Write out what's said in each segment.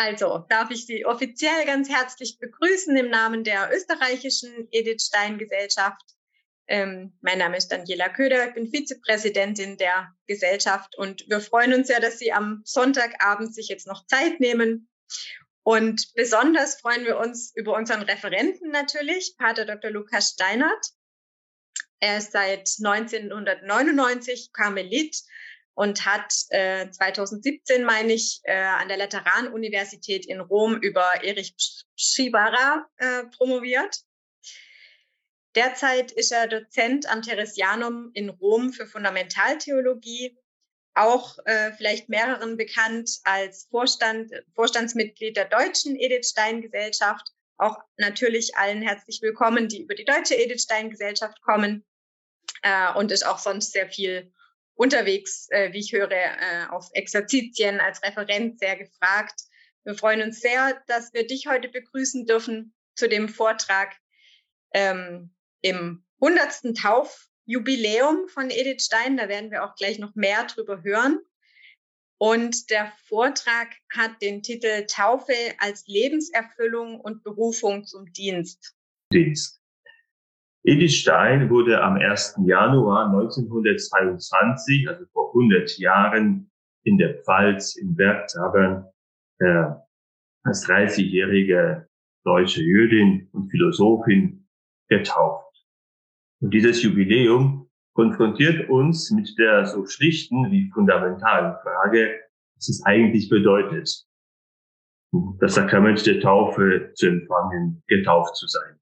Also darf ich Sie offiziell ganz herzlich begrüßen im Namen der österreichischen Edith Stein Gesellschaft. Ähm, mein Name ist Daniela Köder, ich bin Vizepräsidentin der Gesellschaft und wir freuen uns sehr, dass Sie am Sonntagabend sich jetzt noch Zeit nehmen. Und besonders freuen wir uns über unseren Referenten natürlich, Pater Dr. Lukas Steinert. Er ist seit 1999 Karmelit und hat äh, 2017, meine ich, äh, an der Lateranuniversität in Rom über Erich Schibara äh, promoviert. Derzeit ist er Dozent am Theresianum in Rom für Fundamentaltheologie, auch äh, vielleicht mehreren bekannt als Vorstand, Vorstandsmitglied der Deutschen Edith Stein Gesellschaft. Auch natürlich allen herzlich willkommen, die über die Deutsche Edith Stein Gesellschaft kommen äh, und ist auch sonst sehr viel unterwegs, äh, wie ich höre, äh, auf Exerzitien als Referent sehr gefragt. Wir freuen uns sehr, dass wir dich heute begrüßen dürfen zu dem Vortrag ähm, im 100. Taufjubiläum von Edith Stein. Da werden wir auch gleich noch mehr drüber hören. Und der Vortrag hat den Titel Taufe als Lebenserfüllung und Berufung zum Dienst. Dienst. Edith Stein wurde am 1. Januar 1922, also vor 100 Jahren, in der Pfalz in Bergtabern äh, als 30-jährige deutsche Jüdin und Philosophin getauft. Und dieses Jubiläum konfrontiert uns mit der so schlichten wie fundamentalen Frage, was es eigentlich bedeutet, das Sakrament der Taufe zu empfangen, getauft zu sein.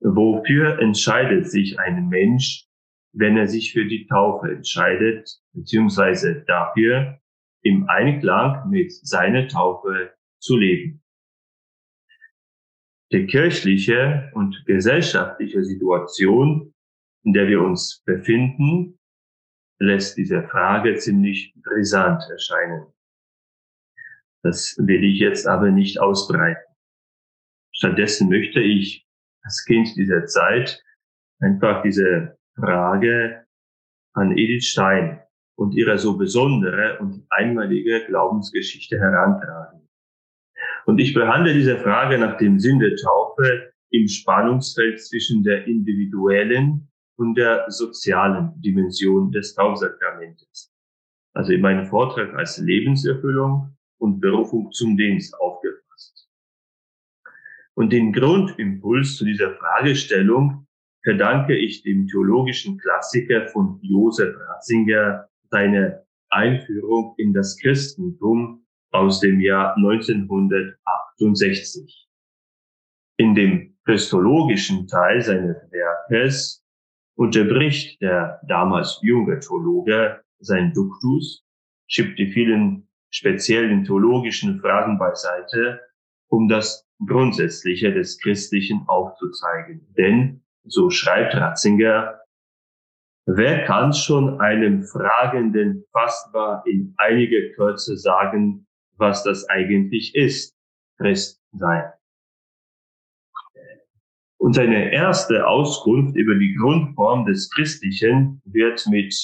Wofür entscheidet sich ein Mensch, wenn er sich für die Taufe entscheidet, beziehungsweise dafür, im Einklang mit seiner Taufe zu leben? Die kirchliche und gesellschaftliche Situation, in der wir uns befinden, lässt diese Frage ziemlich brisant erscheinen. Das will ich jetzt aber nicht ausbreiten. Stattdessen möchte ich als Kind dieser Zeit einfach diese Frage an Edith Stein und ihre so besondere und einmalige Glaubensgeschichte herantragen. Und ich behandle diese Frage nach dem Sinn der Taufe im Spannungsfeld zwischen der individuellen und der sozialen Dimension des Taufsakramentes. Also in meinem Vortrag als Lebenserfüllung und Berufung zum Dienst aufgefasst. Und den Grundimpuls zu dieser Fragestellung verdanke ich dem theologischen Klassiker von Josef Ratzinger seine Einführung in das Christentum aus dem Jahr 1968. In dem christologischen Teil seines Werkes unterbricht der damals junge Theologe sein Duktus, schiebt die vielen speziellen theologischen Fragen beiseite, um das Grundsätzliche des Christlichen aufzuzeigen. Denn, so schreibt Ratzinger, wer kann schon einem Fragenden fassbar in einiger Kürze sagen, was das eigentlich ist, Christ sein? Und seine erste Auskunft über die Grundform des Christlichen wird mit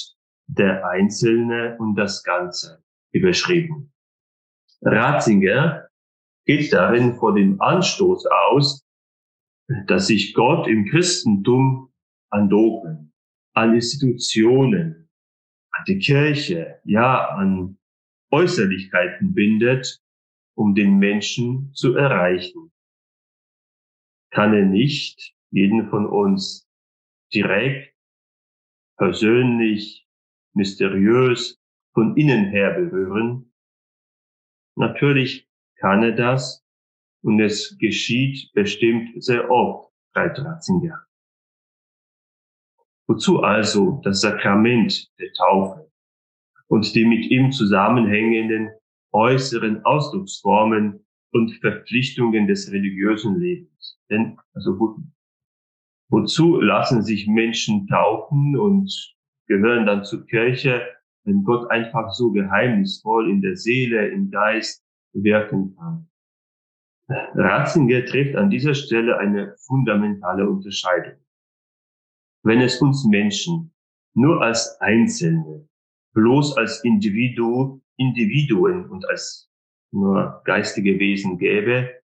der Einzelne und das Ganze überschrieben. Ratzinger geht darin vor dem Anstoß aus, dass sich Gott im Christentum an Dogmen, an Institutionen, an die Kirche, ja, an Äußerlichkeiten bindet, um den Menschen zu erreichen. Kann er nicht jeden von uns direkt, persönlich, mysteriös von innen her berühren? Natürlich kann er das und es geschieht bestimmt sehr oft, schreibt Ratzinger. Wozu also das Sakrament der Taufe und die mit ihm zusammenhängenden äußeren Ausdrucksformen und Verpflichtungen des religiösen Lebens? Denn, also, wo, wozu lassen sich Menschen taufen und gehören dann zur Kirche, wenn Gott einfach so geheimnisvoll in der Seele, im Geist wirken kann. Ratzinger trifft an dieser Stelle eine fundamentale Unterscheidung. Wenn es uns Menschen nur als Einzelne, bloß als Individu, Individuen und als nur geistige Wesen gäbe,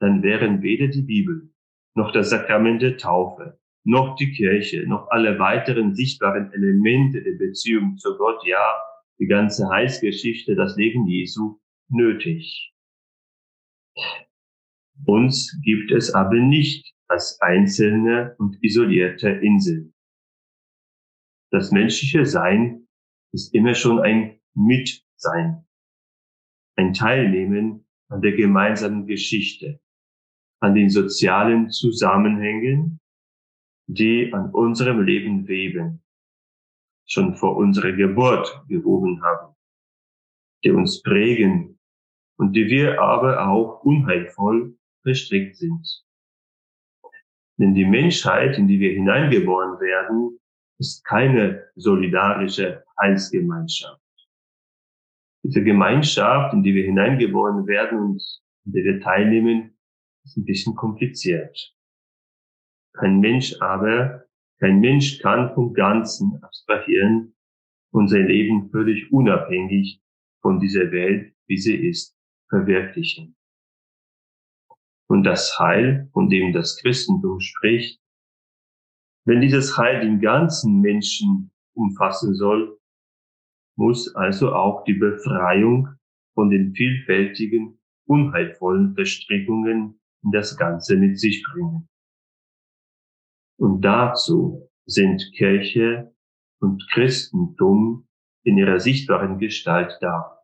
dann wären weder die Bibel, noch das Sakrament der Taufe, noch die Kirche, noch alle weiteren sichtbaren Elemente der Beziehung zu Gott, ja, die ganze Heilsgeschichte, das Leben Jesu nötig. Uns gibt es aber nicht als einzelne und isolierte Inseln. Das menschliche Sein ist immer schon ein Mitsein, ein Teilnehmen an der gemeinsamen Geschichte, an den sozialen Zusammenhängen, die an unserem Leben weben, schon vor unserer Geburt gewoben haben, die uns prägen und die wir aber auch unheilvoll verstrickt sind. Denn die Menschheit, in die wir hineingeboren werden, ist keine solidarische Heilsgemeinschaft. Diese Gemeinschaft, in die wir hineingeboren werden und in der wir teilnehmen, ist ein bisschen kompliziert. Kein Mensch aber, kein Mensch kann vom Ganzen abstrahieren und sein Leben völlig unabhängig von dieser Welt, wie sie ist, verwirklichen. Und das Heil, von dem das Christentum spricht, wenn dieses Heil den ganzen Menschen umfassen soll, muss also auch die Befreiung von den vielfältigen, unheilvollen Verstrickungen in das Ganze mit sich bringen. Und dazu sind Kirche und Christentum in ihrer sichtbaren Gestalt da,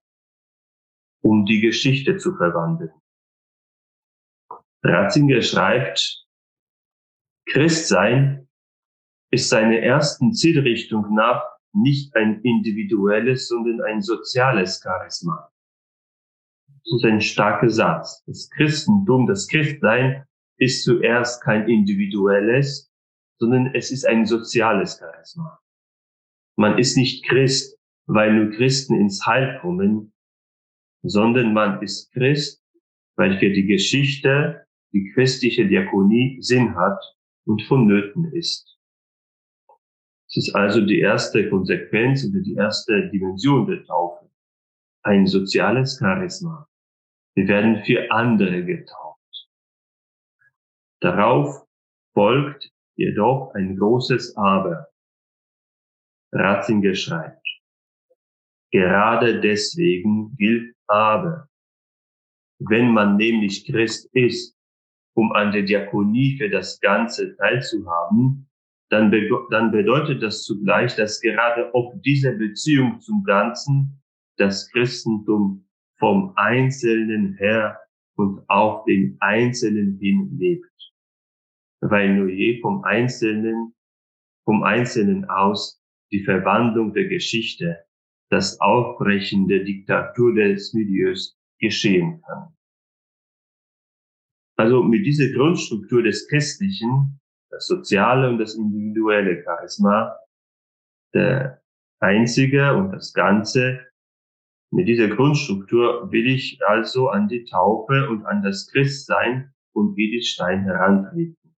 um die Geschichte zu verwandeln. Ratzinger schreibt, Christsein ist seiner ersten Zielrichtung nach nicht ein individuelles, sondern ein soziales Charisma. Das ist ein starker Satz. Das Christentum, das Christsein ist zuerst kein individuelles, sondern es ist ein soziales Charisma. Man ist nicht Christ, weil nur Christen ins Heil kommen, sondern man ist Christ, weil für die Geschichte die christliche Diakonie Sinn hat und vonnöten ist. Es ist also die erste Konsequenz oder die erste Dimension der Taufe. Ein soziales Charisma. Wir werden für andere getauft. Darauf folgt jedoch ein großes Aber. Ratzinger schreibt, gerade deswegen gilt Aber. Wenn man nämlich Christ ist, um an der Diakonie für das Ganze teilzuhaben, dann, be dann bedeutet das zugleich, dass gerade ob diese Beziehung zum Ganzen das Christentum vom Einzelnen her und auf den Einzelnen hin lebt weil nur je vom Einzelnen, vom Einzelnen aus die Verwandlung der Geschichte, das Aufbrechen der Diktatur des Milieus geschehen kann. Also mit dieser Grundstruktur des Christlichen, das soziale und das individuelle Charisma, der Einzige und das Ganze, mit dieser Grundstruktur will ich also an die Taufe und an das Christsein und Edith Stein herantreten.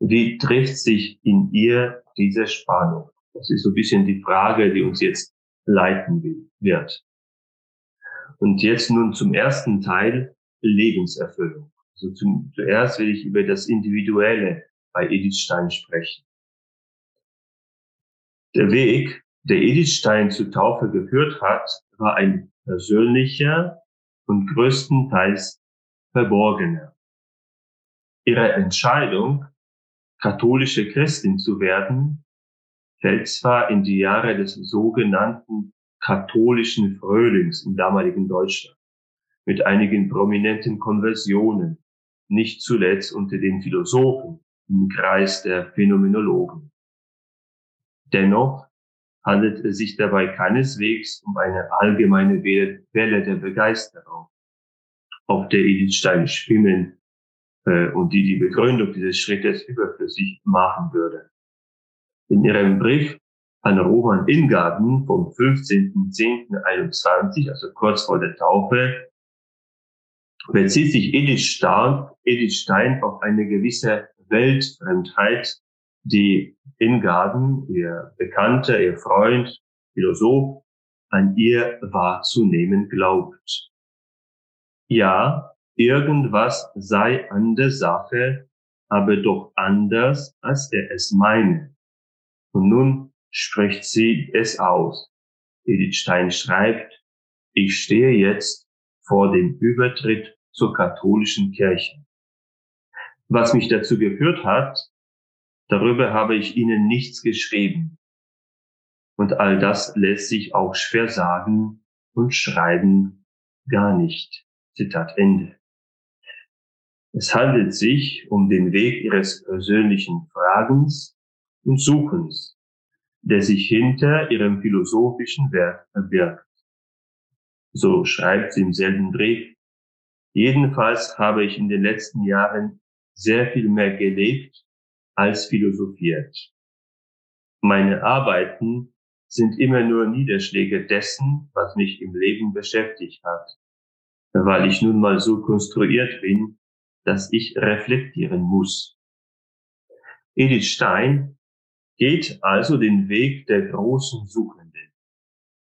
Wie trifft sich in ihr diese Spannung? Das ist so ein bisschen die Frage, die uns jetzt leiten wird. Und jetzt nun zum ersten Teil Lebenserfüllung. Also zum, zuerst will ich über das Individuelle bei Edith Stein sprechen. Der Weg, der Edith Stein zur Taufe geführt hat, war ein persönlicher und größtenteils verborgener. Ihre Entscheidung, katholische Christin zu werden, fällt zwar in die Jahre des sogenannten katholischen Frühlings im damaligen Deutschland mit einigen prominenten Konversionen, nicht zuletzt unter den Philosophen im Kreis der Phänomenologen. Dennoch handelt es sich dabei keineswegs um eine allgemeine Welle der Begeisterung, auf der Edith Stein schwimmen äh, und die die Begründung dieses Schrittes überflüssig machen würde. In ihrem Brief an Roman Ingarden vom 15.10.21, also kurz vor der Taufe, bezieht sich Edith Stein, Edith Stein auf eine gewisse Weltfremdheit, die Ingarden, ihr Bekannter, ihr Freund, Philosoph, an ihr wahrzunehmen glaubt. Ja, irgendwas sei an der Sache, aber doch anders, als er es meine. Und nun spricht sie es aus. Edith Stein schreibt, ich stehe jetzt vor dem Übertritt zur katholischen Kirche. Was mich dazu geführt hat, darüber habe ich Ihnen nichts geschrieben. Und all das lässt sich auch schwer sagen und schreiben gar nicht. Zitat Ende. Es handelt sich um den Weg Ihres persönlichen Fragens und Suchens, der sich hinter Ihrem philosophischen Werk verbirgt. So schreibt sie im selben Brief. Jedenfalls habe ich in den letzten Jahren sehr viel mehr gelebt als philosophiert. Meine Arbeiten sind immer nur Niederschläge dessen, was mich im Leben beschäftigt hat, weil ich nun mal so konstruiert bin, dass ich reflektieren muss. Edith Stein geht also den Weg der großen Suchenden.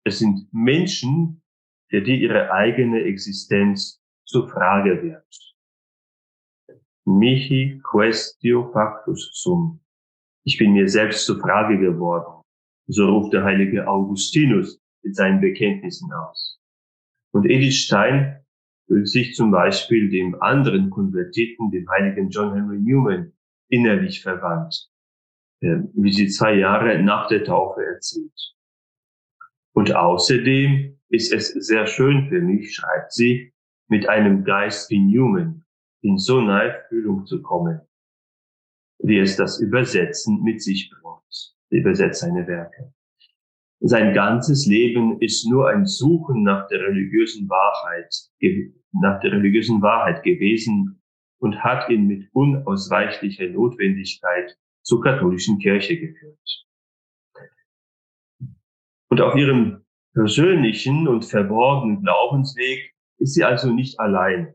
Es sind Menschen, für die ihre eigene Existenz zur Frage wird. Michi questio factus sum. Ich bin mir selbst zur Frage geworden. So ruft der heilige Augustinus mit seinen Bekenntnissen aus. Und Edith Stein fühlt sich zum Beispiel dem anderen Konvertiten, dem heiligen John Henry Newman, innerlich verwandt, wie sie zwei Jahre nach der Taufe erzählt. Und außerdem ist es sehr schön für mich, schreibt sie, mit einem Geist wie Newman in so nahe Fühlung zu kommen, wie es das Übersetzen mit sich bringt. Übersetzt seine Werke. Sein ganzes Leben ist nur ein Suchen nach der religiösen Wahrheit, nach der religiösen Wahrheit gewesen und hat ihn mit unausweichlicher Notwendigkeit zur katholischen Kirche geführt. Und auf ihrem persönlichen und verborgenen Glaubensweg ist sie also nicht allein.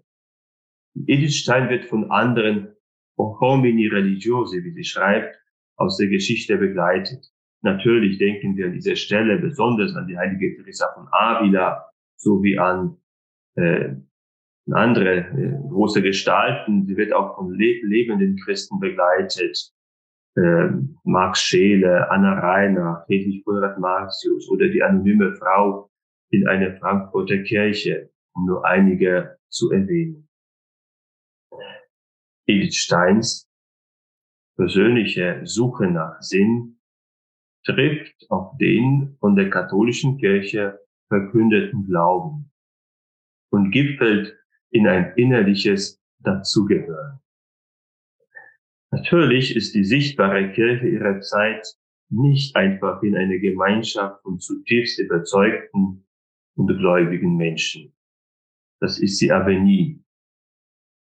Edith Stein wird von anderen homini religiose, wie sie schreibt, aus der Geschichte begleitet. Natürlich denken wir an dieser Stelle besonders an die heilige Teresa von Avila sowie an äh, andere äh, große Gestalten. Sie wird auch von le lebenden Christen begleitet. Äh, Max Scheele, Anna Reiner, Friedrich Konrad Marxius oder die anonyme Frau in einer Frankfurter Kirche, um nur einige zu erwähnen. Edith Steins persönliche Suche nach Sinn trifft auf den von der katholischen Kirche verkündeten Glauben und gipfelt in ein innerliches Dazugehören. Natürlich ist die sichtbare Kirche ihrer Zeit nicht einfach in eine Gemeinschaft von zutiefst überzeugten und gläubigen Menschen. Das ist sie aber nie.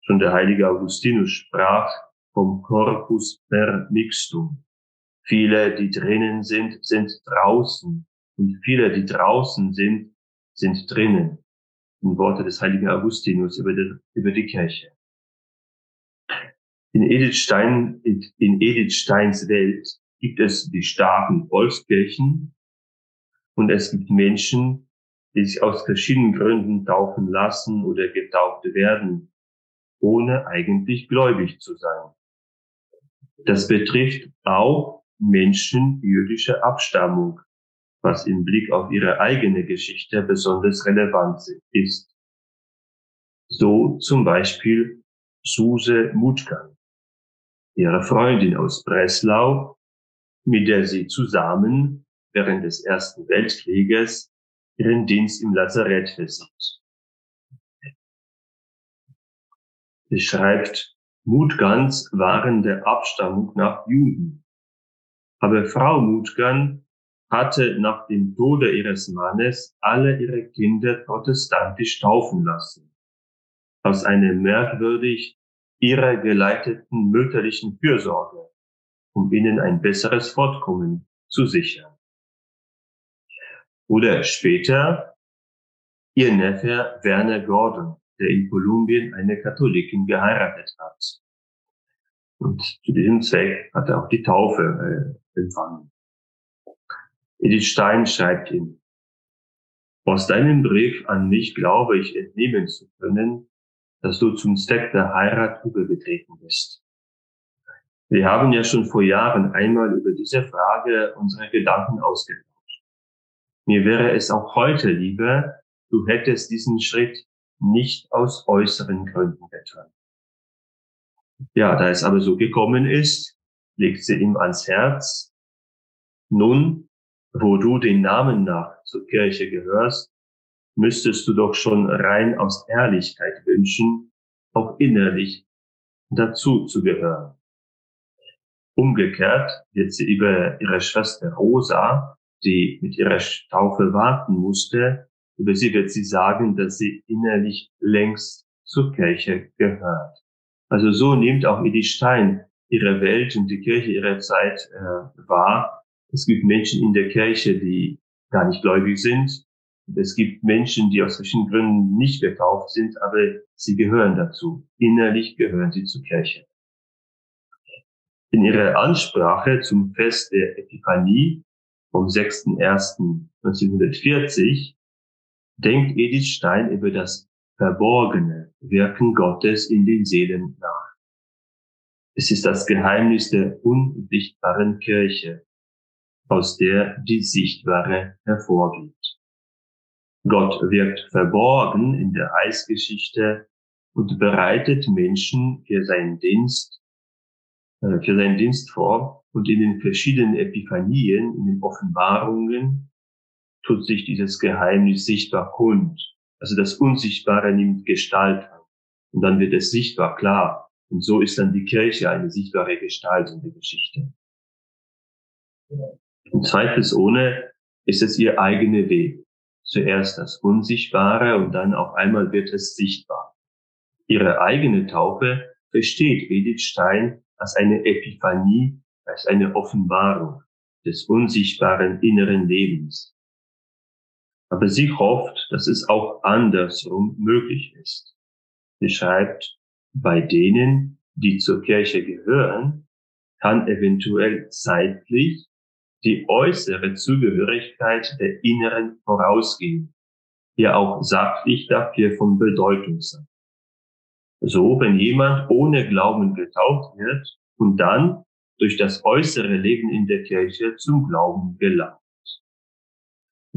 Schon der heilige Augustinus sprach vom Corpus per mixtum, Viele, die drinnen sind, sind draußen. Und viele, die draußen sind, sind drinnen. In Worte des heiligen Augustinus über die, über die Kirche. In Edith, Stein, in Edith Steins Welt gibt es die starken Volkskirchen und es gibt Menschen, die sich aus verschiedenen Gründen taufen lassen oder getauft werden, ohne eigentlich gläubig zu sein. Das betrifft auch Menschen jüdischer Abstammung, was im Blick auf ihre eigene Geschichte besonders relevant ist. So zum Beispiel Suse Mutkan, ihre Freundin aus Breslau, mit der sie zusammen während des Ersten Weltkrieges ihren Dienst im Lazarett versieht. Sie schreibt, Mutgans waren der Abstammung nach Juden. Aber Frau Mutgern hatte nach dem Tode ihres Mannes alle ihre Kinder protestantisch taufen lassen. Aus einer merkwürdig ihrer geleiteten mütterlichen Fürsorge, um ihnen ein besseres Fortkommen zu sichern. Oder später ihr Neffe Werner Gordon, der in Kolumbien eine Katholikin geheiratet hat. Und zu diesem Zweck hat er auch die Taufe äh, empfangen. Edith Stein schreibt ihm, aus deinem Brief an mich glaube ich entnehmen zu können, dass du zum Zweck der Heirat übergetreten bist. Wir haben ja schon vor Jahren einmal über diese Frage unsere Gedanken ausgetauscht. Mir wäre es auch heute lieber, du hättest diesen Schritt nicht aus äußeren Gründen getan. Ja, da es aber so gekommen ist, legt sie ihm ans Herz, nun, wo du den Namen nach zur Kirche gehörst, müsstest du doch schon rein aus Ehrlichkeit wünschen, auch innerlich dazu zu gehören. Umgekehrt wird sie über ihre Schwester Rosa, die mit ihrer Taufe warten musste, über sie wird sie sagen, dass sie innerlich längst zur Kirche gehört. Also so nimmt auch Edith Stein ihre Welt und die Kirche ihrer Zeit äh, wahr. Es gibt Menschen in der Kirche, die gar nicht gläubig sind. Es gibt Menschen, die aus verschiedenen Gründen nicht getauft sind, aber sie gehören dazu. Innerlich gehören sie zur Kirche. In ihrer Ansprache zum Fest der Epiphanie vom 6.1.1940 denkt Edith Stein über das verborgene Wirken Gottes in den Seelen nach. Es ist das Geheimnis der unsichtbaren Kirche, aus der die Sichtbare hervorgeht. Gott wirkt verborgen in der Heilsgeschichte und bereitet Menschen für seinen Dienst, äh, für seinen Dienst vor und in den verschiedenen Epiphanien, in den Offenbarungen tut sich dieses Geheimnis sichtbar kund. Also das Unsichtbare nimmt Gestalt an und dann wird es sichtbar klar. Und so ist dann die Kirche eine sichtbare Gestalt in der Geschichte. Und zweifelsohne ist es ihr eigener Weg zuerst das Unsichtbare und dann auf einmal wird es sichtbar. Ihre eigene Taufe versteht Edith Stein als eine Epiphanie, als eine Offenbarung des unsichtbaren inneren Lebens. Aber sie hofft, dass es auch andersrum möglich ist. Sie schreibt, bei denen, die zur Kirche gehören, kann eventuell zeitlich die äußere Zugehörigkeit der inneren vorausgehen, die auch sachlich dafür von Bedeutung sein. So, wenn jemand ohne Glauben getauft wird und dann durch das äußere Leben in der Kirche zum Glauben gelangt.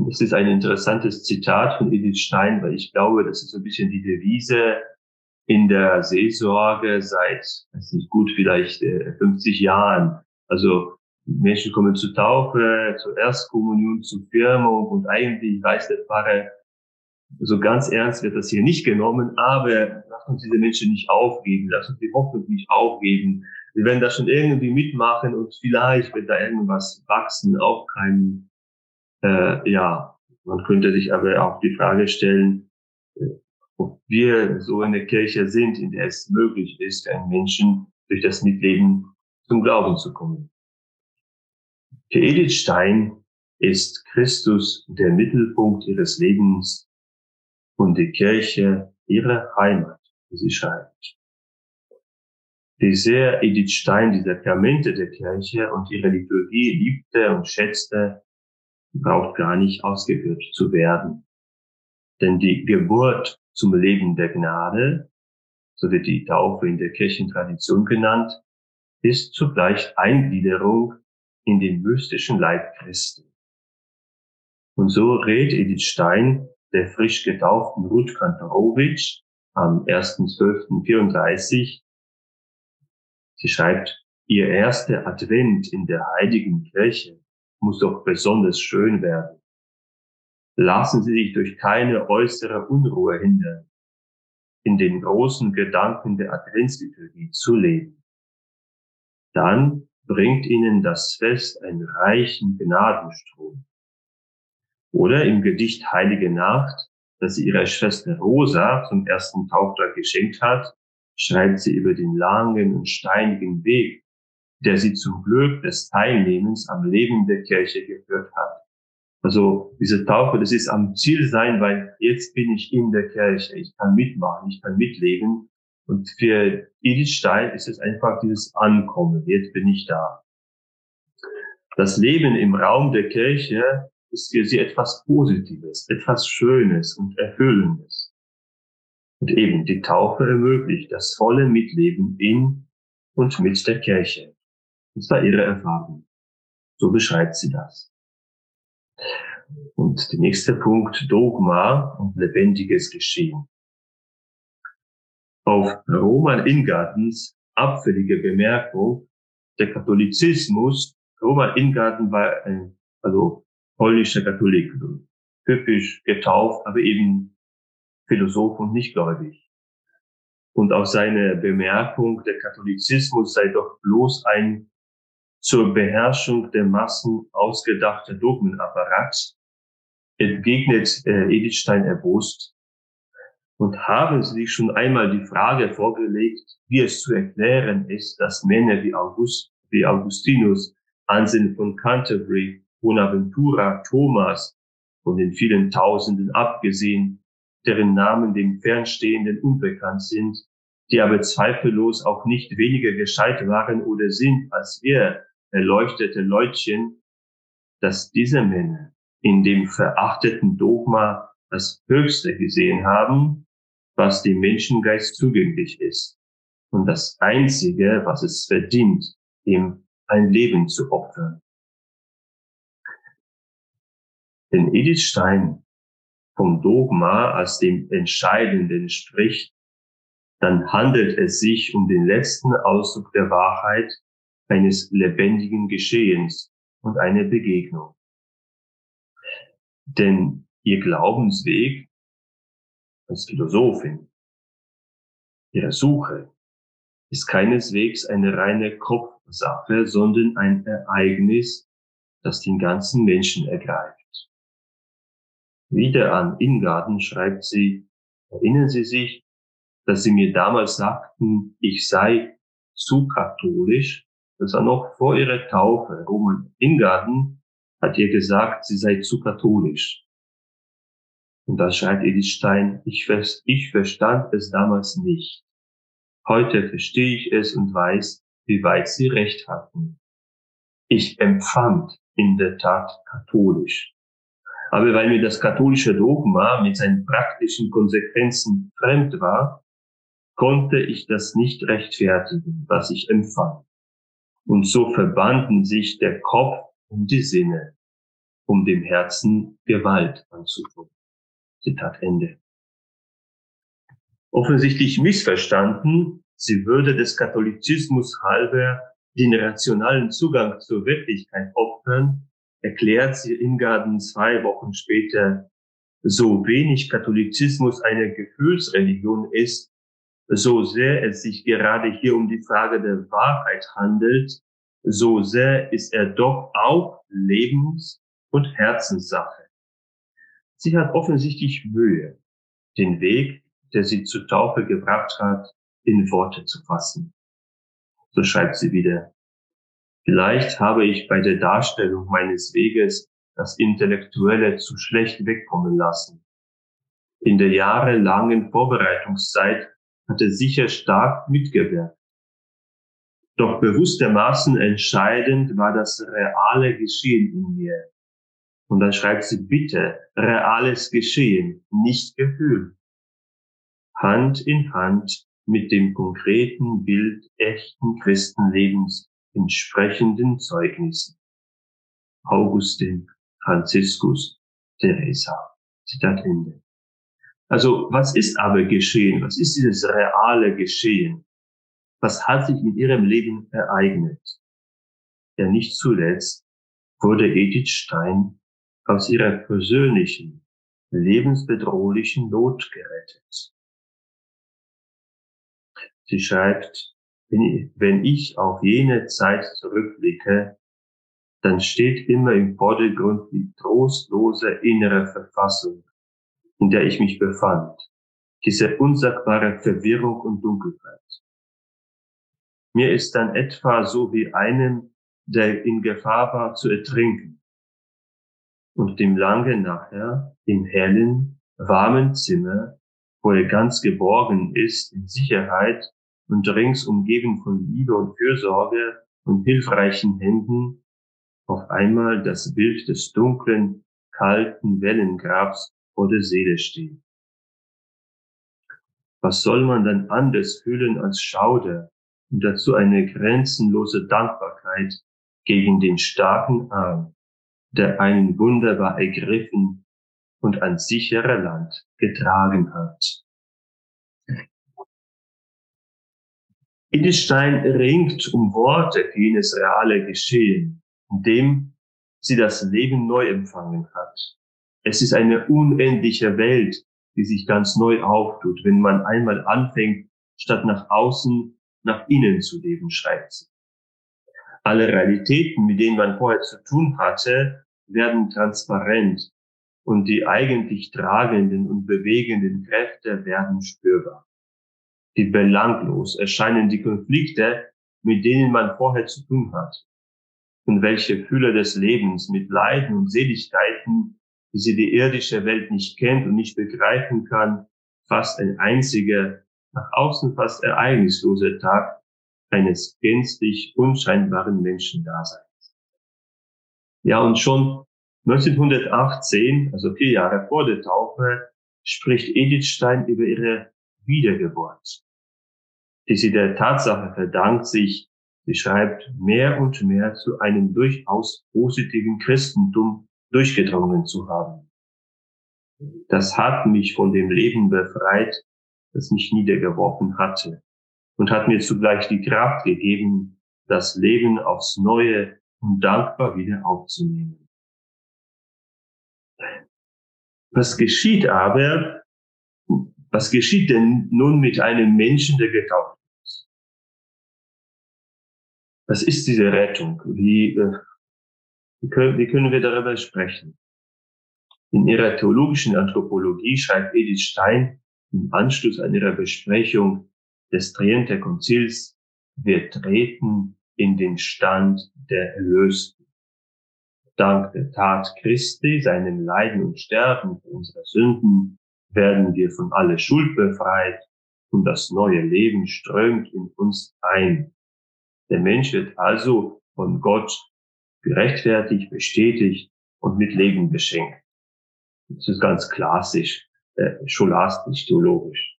Das ist ein interessantes Zitat von Edith Stein, weil ich glaube, das ist so ein bisschen die Devise in der Seelsorge seit, weiß nicht, gut vielleicht 50 äh, Jahren. Also Menschen kommen zur Taufe, zur Erstkommunion, zur Firmung und eigentlich weiß der Pfarrer, so ganz ernst wird das hier nicht genommen, aber lass uns diese Menschen nicht aufgeben, lass uns die Hoffnung nicht aufgeben. Wir werden das schon irgendwie mitmachen und vielleicht wird da irgendwas wachsen, auch kein, äh, ja, man könnte sich aber auch die Frage stellen, äh, ob wir so eine Kirche sind, in der es möglich ist, einen Menschen durch das Mitleben zum Glauben zu kommen. Für Edith Stein ist Christus der Mittelpunkt ihres Lebens und die Kirche ihre Heimat, wie sie schreibt. Wie sehr Edith Stein die Sakramente der Kirche und ihre Liturgie liebte und schätzte, braucht gar nicht ausgeführt zu werden. Denn die Geburt zum Leben der Gnade, so wird die Taufe in der Kirchentradition genannt, ist zugleich Eingliederung in den mystischen Leib Christi. Und so rät Edith Stein der frisch getauften Ruth Kantorowitsch am 1.12.34. Sie schreibt, ihr erster Advent in der heiligen Kirche muss doch besonders schön werden. Lassen Sie sich durch keine äußere Unruhe hindern, in den großen Gedanken der Adventsliturgie zu leben. Dann bringt ihnen das Fest einen reichen Gnadenstrom. Oder im Gedicht Heilige Nacht, das sie ihrer Schwester Rosa zum ersten Tauftag geschenkt hat, schreibt sie über den langen und steinigen Weg, der sie zum Glück des Teilnehmens am Leben der Kirche geführt hat. Also diese Taufe, das ist am Ziel sein, weil jetzt bin ich in der Kirche, ich kann mitmachen, ich kann mitleben und für Edith Stein ist es einfach dieses Ankommen. Jetzt bin ich da. Das Leben im Raum der Kirche ist für sie etwas Positives, etwas Schönes und Erfüllendes. Und eben die Taufe ermöglicht das volle Mitleben in und mit der Kirche. Das war ihre Erfahrung. So beschreibt sie das. Und der nächste Punkt, Dogma und lebendiges Geschehen. Auf Roman Ingartens abfällige Bemerkung, der Katholizismus, Roman Ingarten war ein, also polnischer Katholik, typisch getauft, aber eben Philosoph und nicht gläubig. Und auch seine Bemerkung, der Katholizismus sei doch bloß ein zur Beherrschung der Massen ausgedachter Dogmenapparat, entgegnet äh, Edith Stein erbost. Und haben Sie schon einmal die Frage vorgelegt, wie es zu erklären ist, dass Männer wie August, wie Augustinus, Anselm von Canterbury, Bonaventura, Thomas, von den vielen Tausenden abgesehen, deren Namen dem Fernstehenden unbekannt sind, die aber zweifellos auch nicht weniger gescheit waren oder sind als wir, erleuchtete Leutchen, dass diese Männer in dem verachteten Dogma das Höchste gesehen haben, was dem Menschengeist zugänglich ist und das Einzige, was es verdient, ihm ein Leben zu opfern. Wenn Edith Stein vom Dogma als dem Entscheidenden spricht, dann handelt es sich um den letzten Ausdruck der Wahrheit eines lebendigen Geschehens und eine Begegnung. Denn ihr Glaubensweg als Philosophin, ihre Suche ist keineswegs eine reine Kopfsache, sondern ein Ereignis, das den ganzen Menschen ergreift. Wieder an Ingarten schreibt sie, erinnern Sie sich, dass Sie mir damals sagten, ich sei zu katholisch. Das war noch vor Ihrer Taufe. Roman Ingarten hat ihr gesagt, sie sei zu katholisch. Und da schreibt Edith Stein, ich, ich verstand es damals nicht. Heute verstehe ich es und weiß, wie weit sie recht hatten. Ich empfand in der Tat katholisch. Aber weil mir das katholische Dogma mit seinen praktischen Konsequenzen fremd war, konnte ich das nicht rechtfertigen, was ich empfand. Und so verbanden sich der Kopf und die Sinne, um dem Herzen Gewalt anzutun. Zitat Ende. Offensichtlich missverstanden, sie würde des Katholizismus halber den rationalen Zugang zur Wirklichkeit opfern erklärt sie Ingarden zwei Wochen später, so wenig Katholizismus eine Gefühlsreligion ist, so sehr es sich gerade hier um die Frage der Wahrheit handelt, so sehr ist er doch auch Lebens- und Herzenssache. Sie hat offensichtlich Mühe, den Weg, der sie zur Taufe gebracht hat, in Worte zu fassen. So schreibt sie wieder, Vielleicht habe ich bei der Darstellung meines Weges das Intellektuelle zu schlecht wegkommen lassen. In der jahrelangen Vorbereitungszeit hatte sicher stark mitgewirkt. Doch bewusstermaßen entscheidend war das reale Geschehen in mir. Und dann schreibt sie bitte, reales Geschehen, nicht Gefühl. Hand in Hand mit dem konkreten Bild echten Christenlebens entsprechenden Zeugnissen. Augustin, Franziskus, Teresa. Zitat Ende. Also, was ist aber geschehen? Was ist dieses reale Geschehen? Was hat sich in ihrem Leben ereignet? Ja, nicht zuletzt wurde Edith Stein aus ihrer persönlichen, lebensbedrohlichen Not gerettet. Sie schreibt, wenn ich auf jene Zeit zurückblicke, dann steht immer im Vordergrund die trostlose innere Verfassung, in der ich mich befand, diese unsagbare Verwirrung und Dunkelheit. Mir ist dann etwa so wie einem, der in Gefahr war zu ertrinken und dem lange nachher im hellen, warmen Zimmer, wo er ganz geborgen ist, in Sicherheit und rings umgeben von Liebe und Fürsorge und hilfreichen Händen, auf einmal das Bild des dunklen, kalten Wellengrabs vor der Seele steht. Was soll man dann anders fühlen als Schauder und dazu eine grenzenlose Dankbarkeit gegen den starken Arm, der einen wunderbar ergriffen und an sichere Land getragen hat. Edelstein ringt um Worte für jenes reale Geschehen, in dem sie das Leben neu empfangen hat. Es ist eine unendliche Welt, die sich ganz neu auftut, wenn man einmal anfängt, statt nach außen, nach innen zu leben, schreibt sie. Alle Realitäten, mit denen man vorher zu tun hatte, werden transparent und die eigentlich tragenden und bewegenden Kräfte werden spürbar. Wie belanglos erscheinen die Konflikte, mit denen man vorher zu tun hat. Und welche Fülle des Lebens mit Leiden und Seligkeiten wie sie die irdische Welt nicht kennt und nicht begreifen kann, fast ein einziger, nach außen fast ereignisloser Tag eines gänzlich unscheinbaren Menschendaseins. Ja, und schon 1918, also vier Jahre vor der Taufe, spricht Edith Stein über ihre Wiedergeburt, die sie der Tatsache verdankt, sich, sie schreibt, mehr und mehr zu einem durchaus positiven Christentum durchgedrungen zu haben. Das hat mich von dem Leben befreit, das mich niedergeworfen hatte und hat mir zugleich die Kraft gegeben, das Leben aufs Neue und dankbar wieder aufzunehmen. Was geschieht aber, was geschieht denn nun mit einem Menschen, der getauft ist? Was ist diese Rettung? Wie, äh, wie können, wir darüber sprechen? In ihrer theologischen Anthropologie schreibt Edith Stein im Anschluss an ihrer Besprechung des Trienter Konzils, wir treten in den Stand der Erlösten. Dank der Tat Christi, seinem Leiden und Sterben für unsere Sünden, werden wir von aller Schuld befreit und das neue Leben strömt in uns ein. Der Mensch wird also von Gott gerechtfertigt, bestätigt und mit Leben beschenkt. Das ist ganz klassisch, äh, scholastisch, theologisch.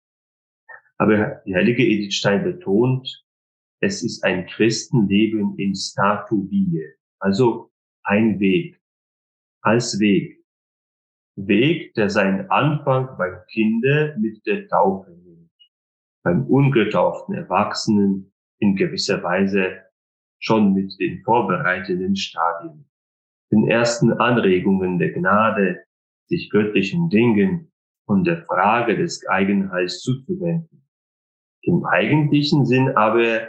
Aber die heilige Edith Stein betont, es ist ein Christenleben in statu vie, also ein Weg, als Weg. Weg, der seinen Anfang beim Kinde mit der Taufe nimmt, beim ungetauften Erwachsenen in gewisser Weise schon mit den vorbereitenden Stadien, den ersten Anregungen der Gnade, sich göttlichen Dingen und der Frage des Eigenheils zuzuwenden. Im eigentlichen Sinn aber,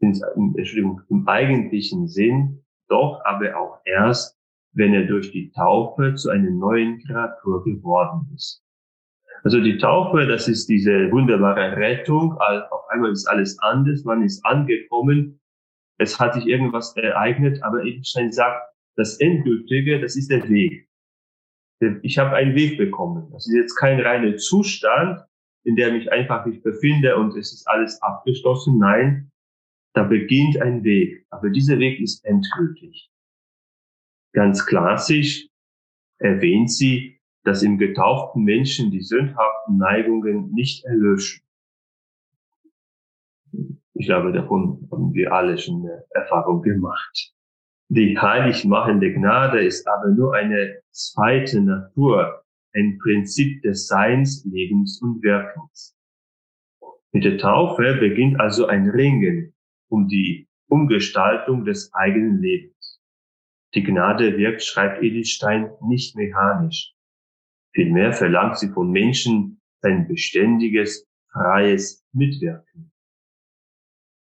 Entschuldigung, im eigentlichen Sinn doch aber auch erst, wenn er durch die Taufe zu einer neuen Kreatur geworden ist. Also die Taufe, das ist diese wunderbare Rettung. Auf einmal ist alles anders. Man ist angekommen es hat sich irgendwas ereignet, aber Edelstein sagt, das Endgültige, das ist der Weg. Ich habe einen Weg bekommen. Das ist jetzt kein reiner Zustand, in der mich einfach nicht befinde und es ist alles abgeschlossen. Nein, da beginnt ein Weg. Aber dieser Weg ist endgültig. Ganz klassisch erwähnt sie, dass im getauften Menschen die sündhaften Neigungen nicht erlöschen. Ich glaube, davon haben wir alle schon eine Erfahrung gemacht. Die heilig machende Gnade ist aber nur eine zweite Natur, ein Prinzip des Seins, Lebens und Wirkens. Mit der Taufe beginnt also ein Ringen um die Umgestaltung des eigenen Lebens. Die Gnade wirkt, schreibt Edelstein, nicht mechanisch. Vielmehr verlangt sie von Menschen sein beständiges, freies Mitwirken.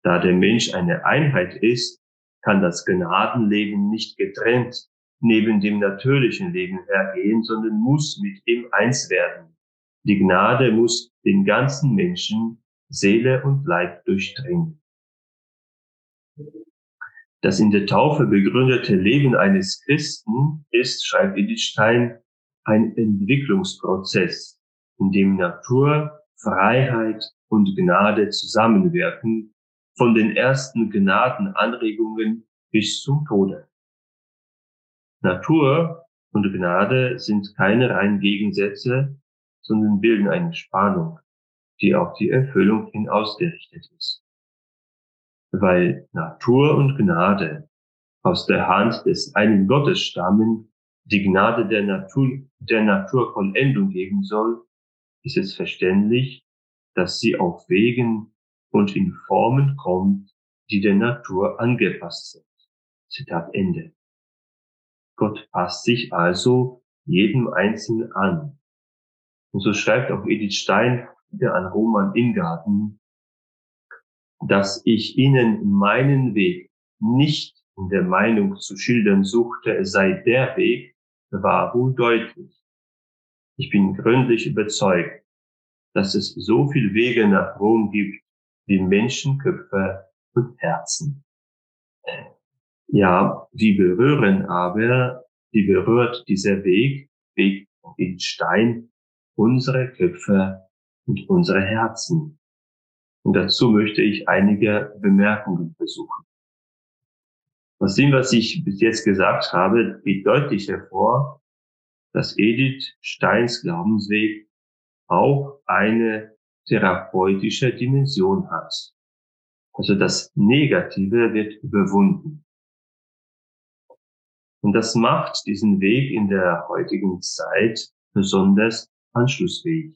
Da der Mensch eine Einheit ist, kann das Gnadenleben nicht getrennt neben dem natürlichen Leben hergehen, sondern muss mit ihm eins werden. Die Gnade muss den ganzen Menschen, Seele und Leib durchdringen. Das in der Taufe begründete Leben eines Christen ist, schreibt Edith Stein, ein Entwicklungsprozess, in dem Natur, Freiheit und Gnade zusammenwirken von den ersten Gnadenanregungen bis zum Tode. Natur und Gnade sind keine reinen Gegensätze, sondern bilden eine Spannung, die auf die Erfüllung hin ausgerichtet ist. Weil Natur und Gnade aus der Hand des einen Gottes stammen, die Gnade der Natur, der Naturvollendung geben soll, ist es verständlich, dass sie auf Wegen und in Formen kommt, die der Natur angepasst sind. Zitat Ende. Gott passt sich also jedem Einzelnen an. Und so schreibt auch Edith Stein wieder an Roman Ingarten, dass ich ihnen meinen Weg nicht in der Meinung zu schildern suchte, sei der Weg, war wohl deutlich. Ich bin gründlich überzeugt, dass es so viel Wege nach Rom gibt wie Menschenköpfe und Herzen. Ja, wie berühren aber, wie berührt dieser Weg, Weg in Stein, unsere Köpfe und unsere Herzen. Und dazu möchte ich einige Bemerkungen versuchen. Aus dem, was ich bis jetzt gesagt habe, geht deutlich hervor, dass Edith Steins Glaubensweg auch eine therapeutische Dimension hat. Also das Negative wird überwunden. Und das macht diesen Weg in der heutigen Zeit besonders anschlussfähig.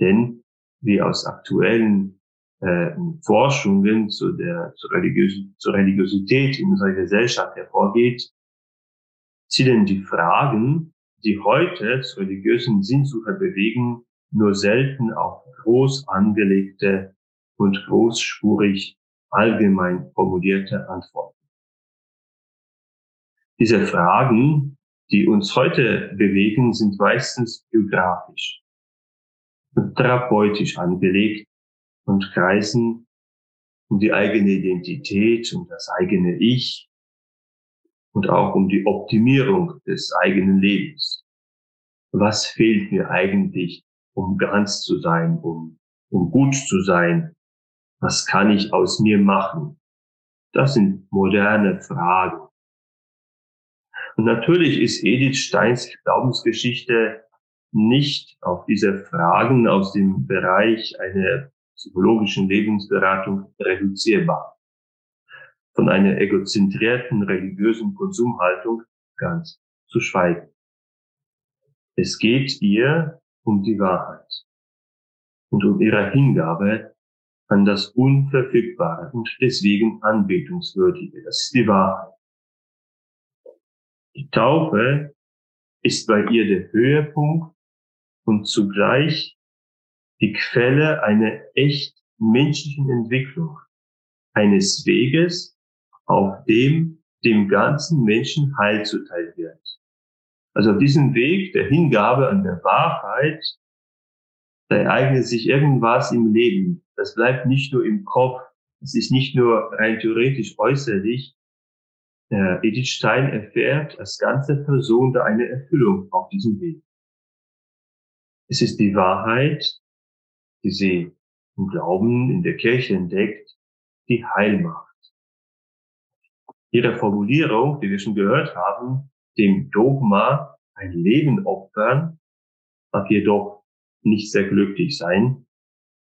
Denn wie aus aktuellen äh, Forschungen zu der, zur, Religios zur Religiosität in unserer Gesellschaft hervorgeht, zielen die Fragen, die heute zu religiösen Sinnsuche bewegen, nur selten auf groß angelegte und großspurig allgemein formulierte Antworten. Diese Fragen, die uns heute bewegen, sind meistens biografisch und therapeutisch angelegt und kreisen um die eigene Identität, um das eigene Ich und auch um die Optimierung des eigenen Lebens. Was fehlt mir eigentlich, um ganz zu sein, um, um gut zu sein? Was kann ich aus mir machen? Das sind moderne Fragen. Und natürlich ist Edith Steins Glaubensgeschichte nicht auf diese Fragen aus dem Bereich einer psychologischen Lebensberatung reduzierbar. Von einer egozentrierten religiösen Konsumhaltung ganz zu schweigen. Es geht ihr um die Wahrheit und um ihre Hingabe an das Unverfügbare und deswegen Anbetungswürdige. Das ist die Wahrheit. Die Taufe ist bei ihr der Höhepunkt und zugleich die Quelle einer echt menschlichen Entwicklung, eines Weges, auf dem dem ganzen Menschen Heil zuteil wird. Also auf diesem Weg der Hingabe an der Wahrheit, da ereignet sich irgendwas im Leben. Das bleibt nicht nur im Kopf, es ist nicht nur rein theoretisch äußerlich. Äh, Edith Stein erfährt als ganze Person da eine Erfüllung auf diesem Weg. Es ist die Wahrheit, die sie im Glauben in der Kirche entdeckt, die heil macht. Formulierung, die wir schon gehört haben, dem Dogma ein Leben opfern, darf jedoch nicht sehr glücklich sein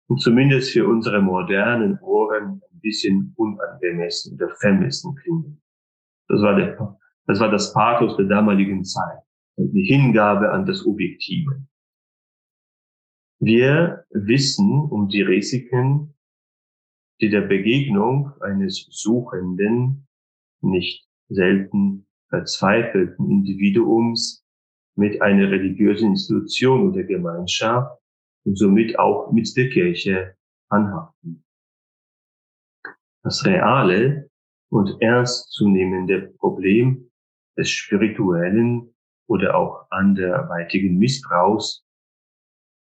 und zumindest für unsere modernen Ohren ein bisschen unangemessen oder vermessen klingen. Das war, der, das war das Pathos der damaligen Zeit, die Hingabe an das Objektive. Wir wissen um die Risiken, die der Begegnung eines Suchenden, nicht selten verzweifelten Individuums mit einer religiösen Institution oder Gemeinschaft und somit auch mit der Kirche anhaften. Das reale und ernstzunehmende Problem des spirituellen oder auch anderweitigen Missbrauchs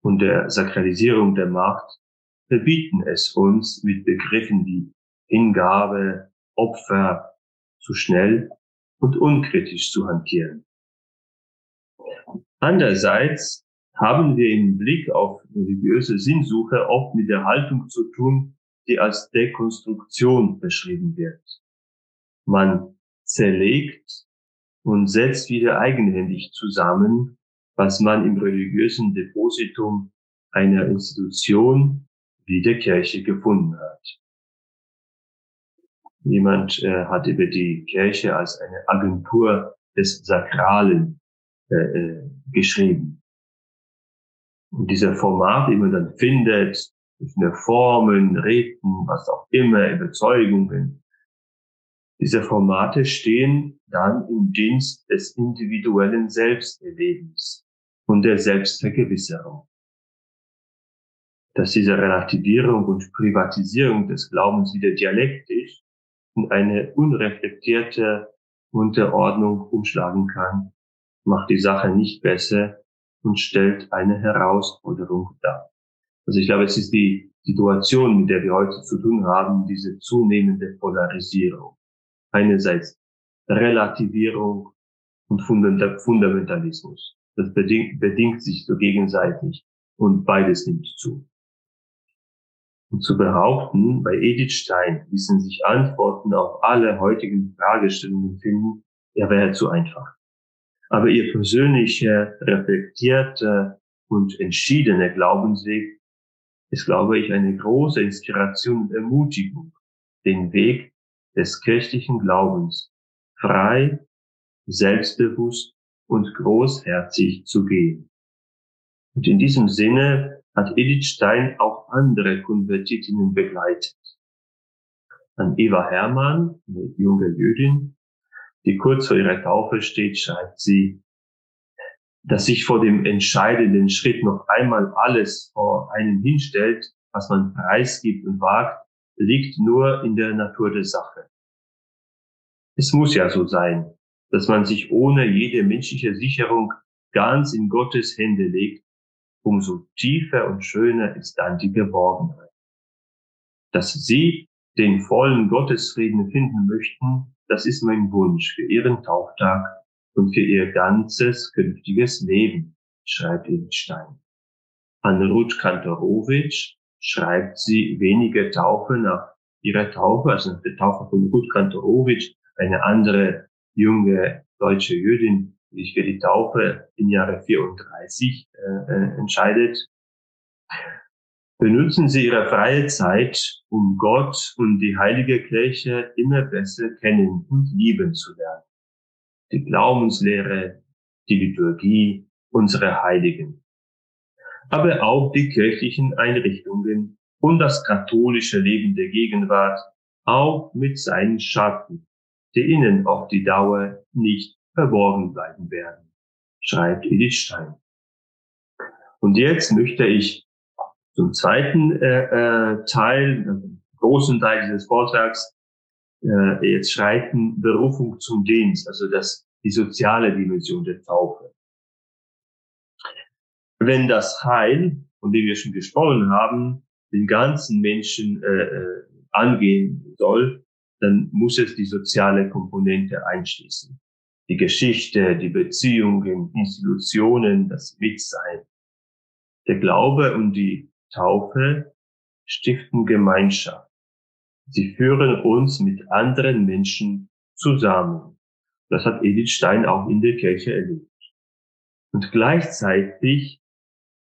und der Sakralisierung der Macht verbieten es uns mit Begriffen wie Hingabe, Opfer zu schnell und unkritisch zu hantieren. Andererseits haben wir im Blick auf religiöse Sinnsuche oft mit der Haltung zu tun, die als Dekonstruktion beschrieben wird. Man zerlegt und setzt wieder eigenhändig zusammen, was man im religiösen Depositum einer Institution wie der Kirche gefunden hat. Jemand äh, hat über die Kirche als eine Agentur des Sakralen äh, äh, geschrieben. Und dieser Format, die man dann findet, eine Formen, Reden, was auch immer, Überzeugungen, diese Formate stehen dann im Dienst des individuellen Selbsterlebens und der Selbstvergewisserung. Dass diese Relativierung und Privatisierung des Glaubens wieder dialektisch in eine unreflektierte Unterordnung umschlagen kann, macht die Sache nicht besser und stellt eine Herausforderung dar. Also ich glaube, es ist die Situation, mit der wir heute zu tun haben, diese zunehmende Polarisierung. Einerseits Relativierung und Fundamentalismus. Das bedingt, bedingt sich so gegenseitig und beides nimmt zu. Und zu behaupten, bei Edith Stein ließen sich Antworten auf alle heutigen Fragestellungen finden, ja, wäre zu einfach. Aber ihr persönlicher, reflektierter und entschiedener Glaubensweg ist, glaube ich, eine große Inspiration und Ermutigung, den Weg des kirchlichen Glaubens frei, selbstbewusst und großherzig zu gehen. Und in diesem Sinne hat Edith Stein auch andere Konvertitinnen begleitet. An Eva Hermann, eine junge Jüdin, die kurz vor ihrer Taufe steht, schreibt sie, dass sich vor dem entscheidenden Schritt noch einmal alles vor einen hinstellt, was man preisgibt und wagt, liegt nur in der Natur der Sache. Es muss ja so sein, dass man sich ohne jede menschliche Sicherung ganz in Gottes Hände legt, umso tiefer und schöner ist dann die Geborgenheit. Dass Sie den vollen Gottesfrieden finden möchten, das ist mein Wunsch für Ihren Tauftag und für Ihr ganzes künftiges Leben, schreibt Edelstein. An Ruth Kantorowitsch schreibt sie wenige Taufe nach ihrer Taufe, also nach der Taufe von Ruth Kantorowitsch, eine andere junge deutsche Jüdin, die sich für die Taufe im Jahre 34 äh, äh, entscheidet. Benutzen Sie Ihre freie Zeit, um Gott und die heilige Kirche immer besser kennen und lieben zu lernen. Die Glaubenslehre, die Liturgie, unsere Heiligen. Aber auch die kirchlichen Einrichtungen und das katholische Leben der Gegenwart, auch mit seinen Schatten, die ihnen auf die Dauer nicht verborgen bleiben werden, schreibt Edith Stein. Und jetzt möchte ich zum zweiten äh, äh, Teil, also großen Teil dieses Vortrags, äh, jetzt schreiten Berufung zum Dienst, also das, die soziale Dimension der Taufe. Wenn das Heil, von dem wir schon gesprochen haben, den ganzen Menschen äh, äh angehen soll, dann muss es die soziale Komponente einschließen. Die Geschichte, die Beziehungen, Institutionen, das Mitsein. Der Glaube und die Taufe stiften Gemeinschaft. Sie führen uns mit anderen Menschen zusammen. Das hat Edith Stein auch in der Kirche erlebt. Und gleichzeitig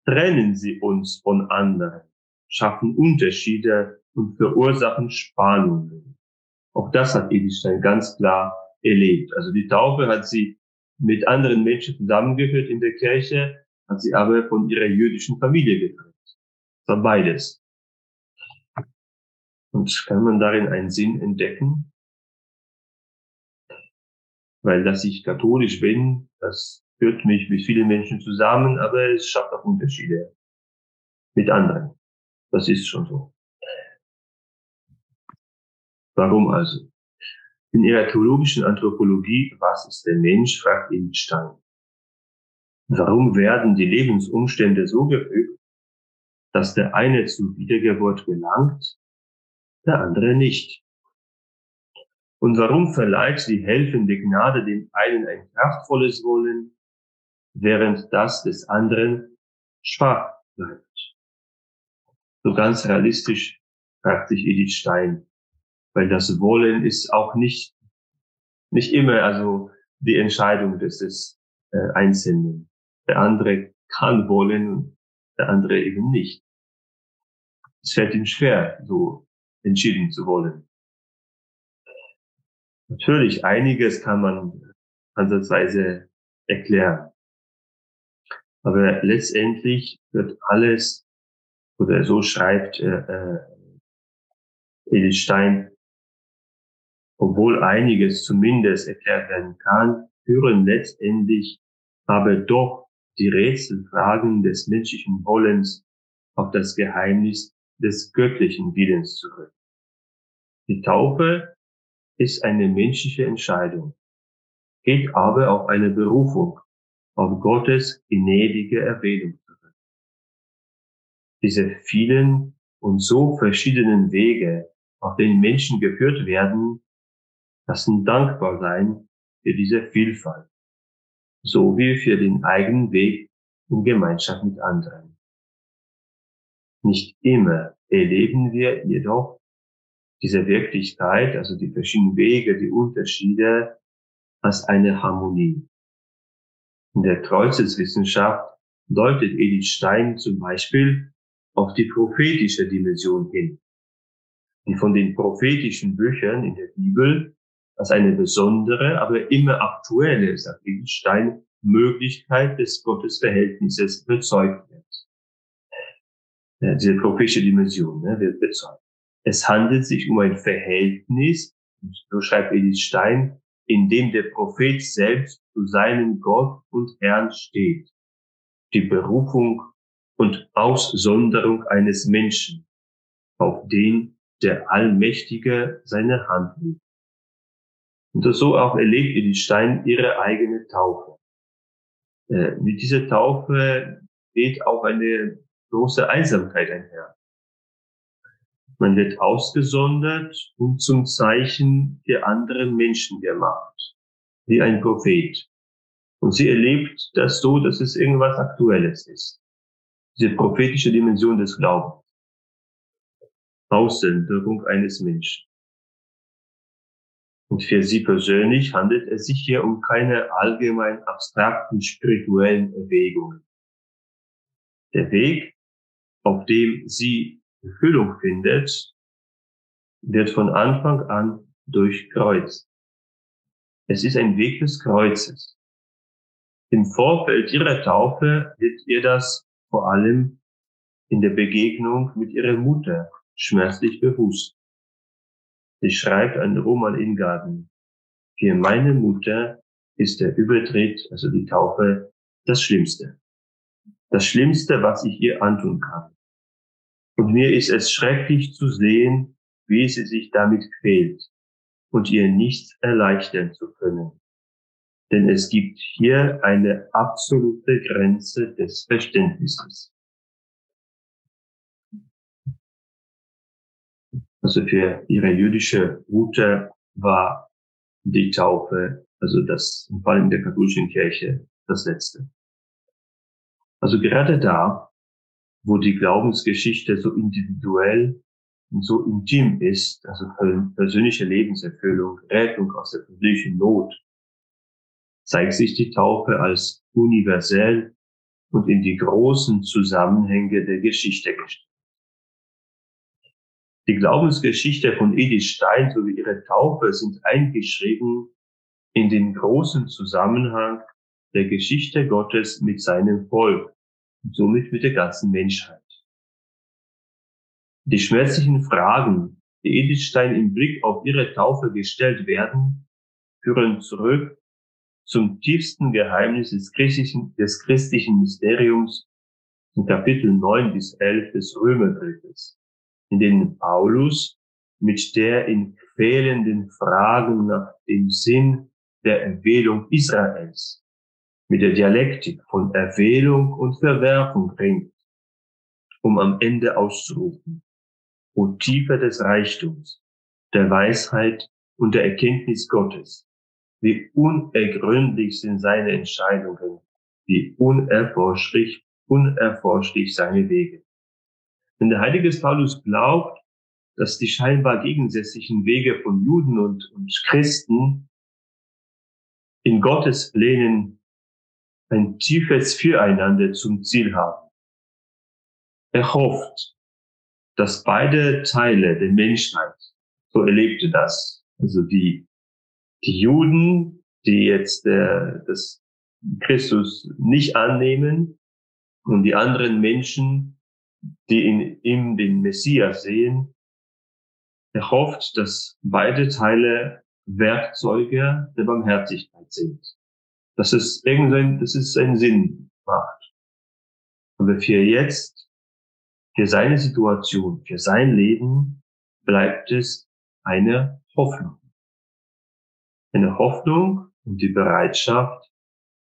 trennen sie uns von anderen, schaffen Unterschiede und verursachen Spannungen. Auch das hat Edith Stein ganz klar erlebt. Also die Taufe hat sie mit anderen Menschen zusammengeführt in der Kirche, hat sie aber von ihrer jüdischen Familie getrennt. Das war beides. Und kann man darin einen Sinn entdecken? Weil, dass ich katholisch bin, das führt mich mit vielen Menschen zusammen, aber es schafft auch Unterschiede mit anderen. Das ist schon so. Warum also? In ihrer theologischen Anthropologie, was ist der Mensch, fragt Stein. Warum werden die Lebensumstände so gefügt, dass der eine zur Wiedergeburt gelangt, der andere nicht? Und warum verleiht die helfende Gnade dem einen ein kraftvolles Wollen, während das des anderen schwach bleibt? So ganz realistisch fragt sich Edith Stein, weil das Wollen ist auch nicht, nicht immer also die Entscheidung des, äh, Einzelnen. Der andere kann wollen der andere eben nicht. Es fällt ihm schwer, so entschieden zu wollen. Natürlich, einiges kann man ansatzweise erklären. Aber letztendlich wird alles, oder so schreibt äh, äh, Edith Stein, obwohl einiges zumindest erklärt werden kann, führen letztendlich aber doch die Rätselfragen des menschlichen Wollens auf das Geheimnis des göttlichen Willens zurück. Die Taufe ist eine menschliche Entscheidung, geht aber auf eine Berufung, auf Gottes gnädige Erwählung zurück. Diese vielen und so verschiedenen Wege, auf denen Menschen geführt werden, lassen dankbar sein für diese Vielfalt, sowie für den eigenen Weg in Gemeinschaft mit anderen. Nicht immer erleben wir jedoch diese Wirklichkeit, also die verschiedenen Wege, die Unterschiede, als eine Harmonie. In der Kreuzeswissenschaft deutet Edith Stein zum Beispiel auf die prophetische Dimension hin, die von den prophetischen Büchern in der Bibel als eine besondere, aber immer aktuelle, sagt Edith Stein, Möglichkeit des Gottesverhältnisses bezeugt wird. Diese prophetische Dimension ne, wird bezeugt. Es handelt sich um ein Verhältnis, so schreibt Edith Stein, in dem der Prophet selbst zu seinem Gott und Herrn steht. Die Berufung und Aussonderung eines Menschen, auf den der Allmächtige seine Hand legt. Und so auch erlebt Edith Stein ihre eigene Taufe. Äh, mit dieser Taufe geht auch eine große Einsamkeit einher. Man wird ausgesondert und zum Zeichen der anderen Menschen gemacht, wie ein Prophet. Und sie erlebt das so, dass es irgendwas Aktuelles ist. Diese prophetische Dimension des Glaubens. Aussenderung eines Menschen. Und für sie persönlich handelt es sich hier um keine allgemein abstrakten spirituellen Erwägungen. Der Weg, auf dem sie Erfüllung findet, wird von Anfang an durchkreuzt. Es ist ein Weg des Kreuzes. Im Vorfeld ihrer Taufe wird ihr das vor allem in der Begegnung mit ihrer Mutter schmerzlich bewusst. Sie schreibt an Roman Ingarten, für meine Mutter ist der Übertritt, also die Taufe, das Schlimmste. Das Schlimmste, was ich ihr antun kann. Und mir ist es schrecklich zu sehen, wie sie sich damit quält und ihr nichts erleichtern zu können. Denn es gibt hier eine absolute Grenze des Verständnisses. Also für ihre jüdische Mutter war die Taufe, also das, vor allem in der katholischen Kirche, das Letzte. Also gerade da, wo die Glaubensgeschichte so individuell so intim ist, also persönliche Lebenserfüllung, Rettung aus der persönlichen Not, zeigt sich die Taufe als universell und in die großen Zusammenhänge der Geschichte gestellt. Die Glaubensgeschichte von Edith Stein sowie ihre Taufe sind eingeschrieben in den großen Zusammenhang der Geschichte Gottes mit seinem Volk und somit mit der ganzen Menschheit. Die schmerzlichen Fragen, die Edith Stein im Blick auf ihre Taufe gestellt werden, führen zurück zum tiefsten Geheimnis des christlichen, des christlichen Mysteriums in Kapitel 9 bis 11 des Römerbriefes, in denen Paulus mit der in quälenden Fragen nach dem Sinn der Erwählung Israels mit der Dialektik von Erwählung und Verwerfung ringt, um am Ende auszurufen, O Tiefe des Reichtums, der Weisheit und der Erkenntnis Gottes, wie unergründlich sind seine Entscheidungen, wie unerforschlich, unerforschlich seine Wege. Denn der heilige Paulus glaubt, dass die scheinbar gegensätzlichen Wege von Juden und, und Christen in Gottes Plänen ein tiefes Füreinander zum Ziel haben. Er hofft, dass beide Teile der Menschheit, so erlebte das, also die, die Juden, die jetzt äh, das Christus nicht annehmen und die anderen Menschen, die in ihm den Messias sehen, er hofft, dass beide Teile Werkzeuge der Barmherzigkeit sind. Dass es irgendein, dass es einen Sinn macht. Aber für jetzt, für seine Situation, für sein Leben bleibt es eine Hoffnung. Eine Hoffnung und die Bereitschaft,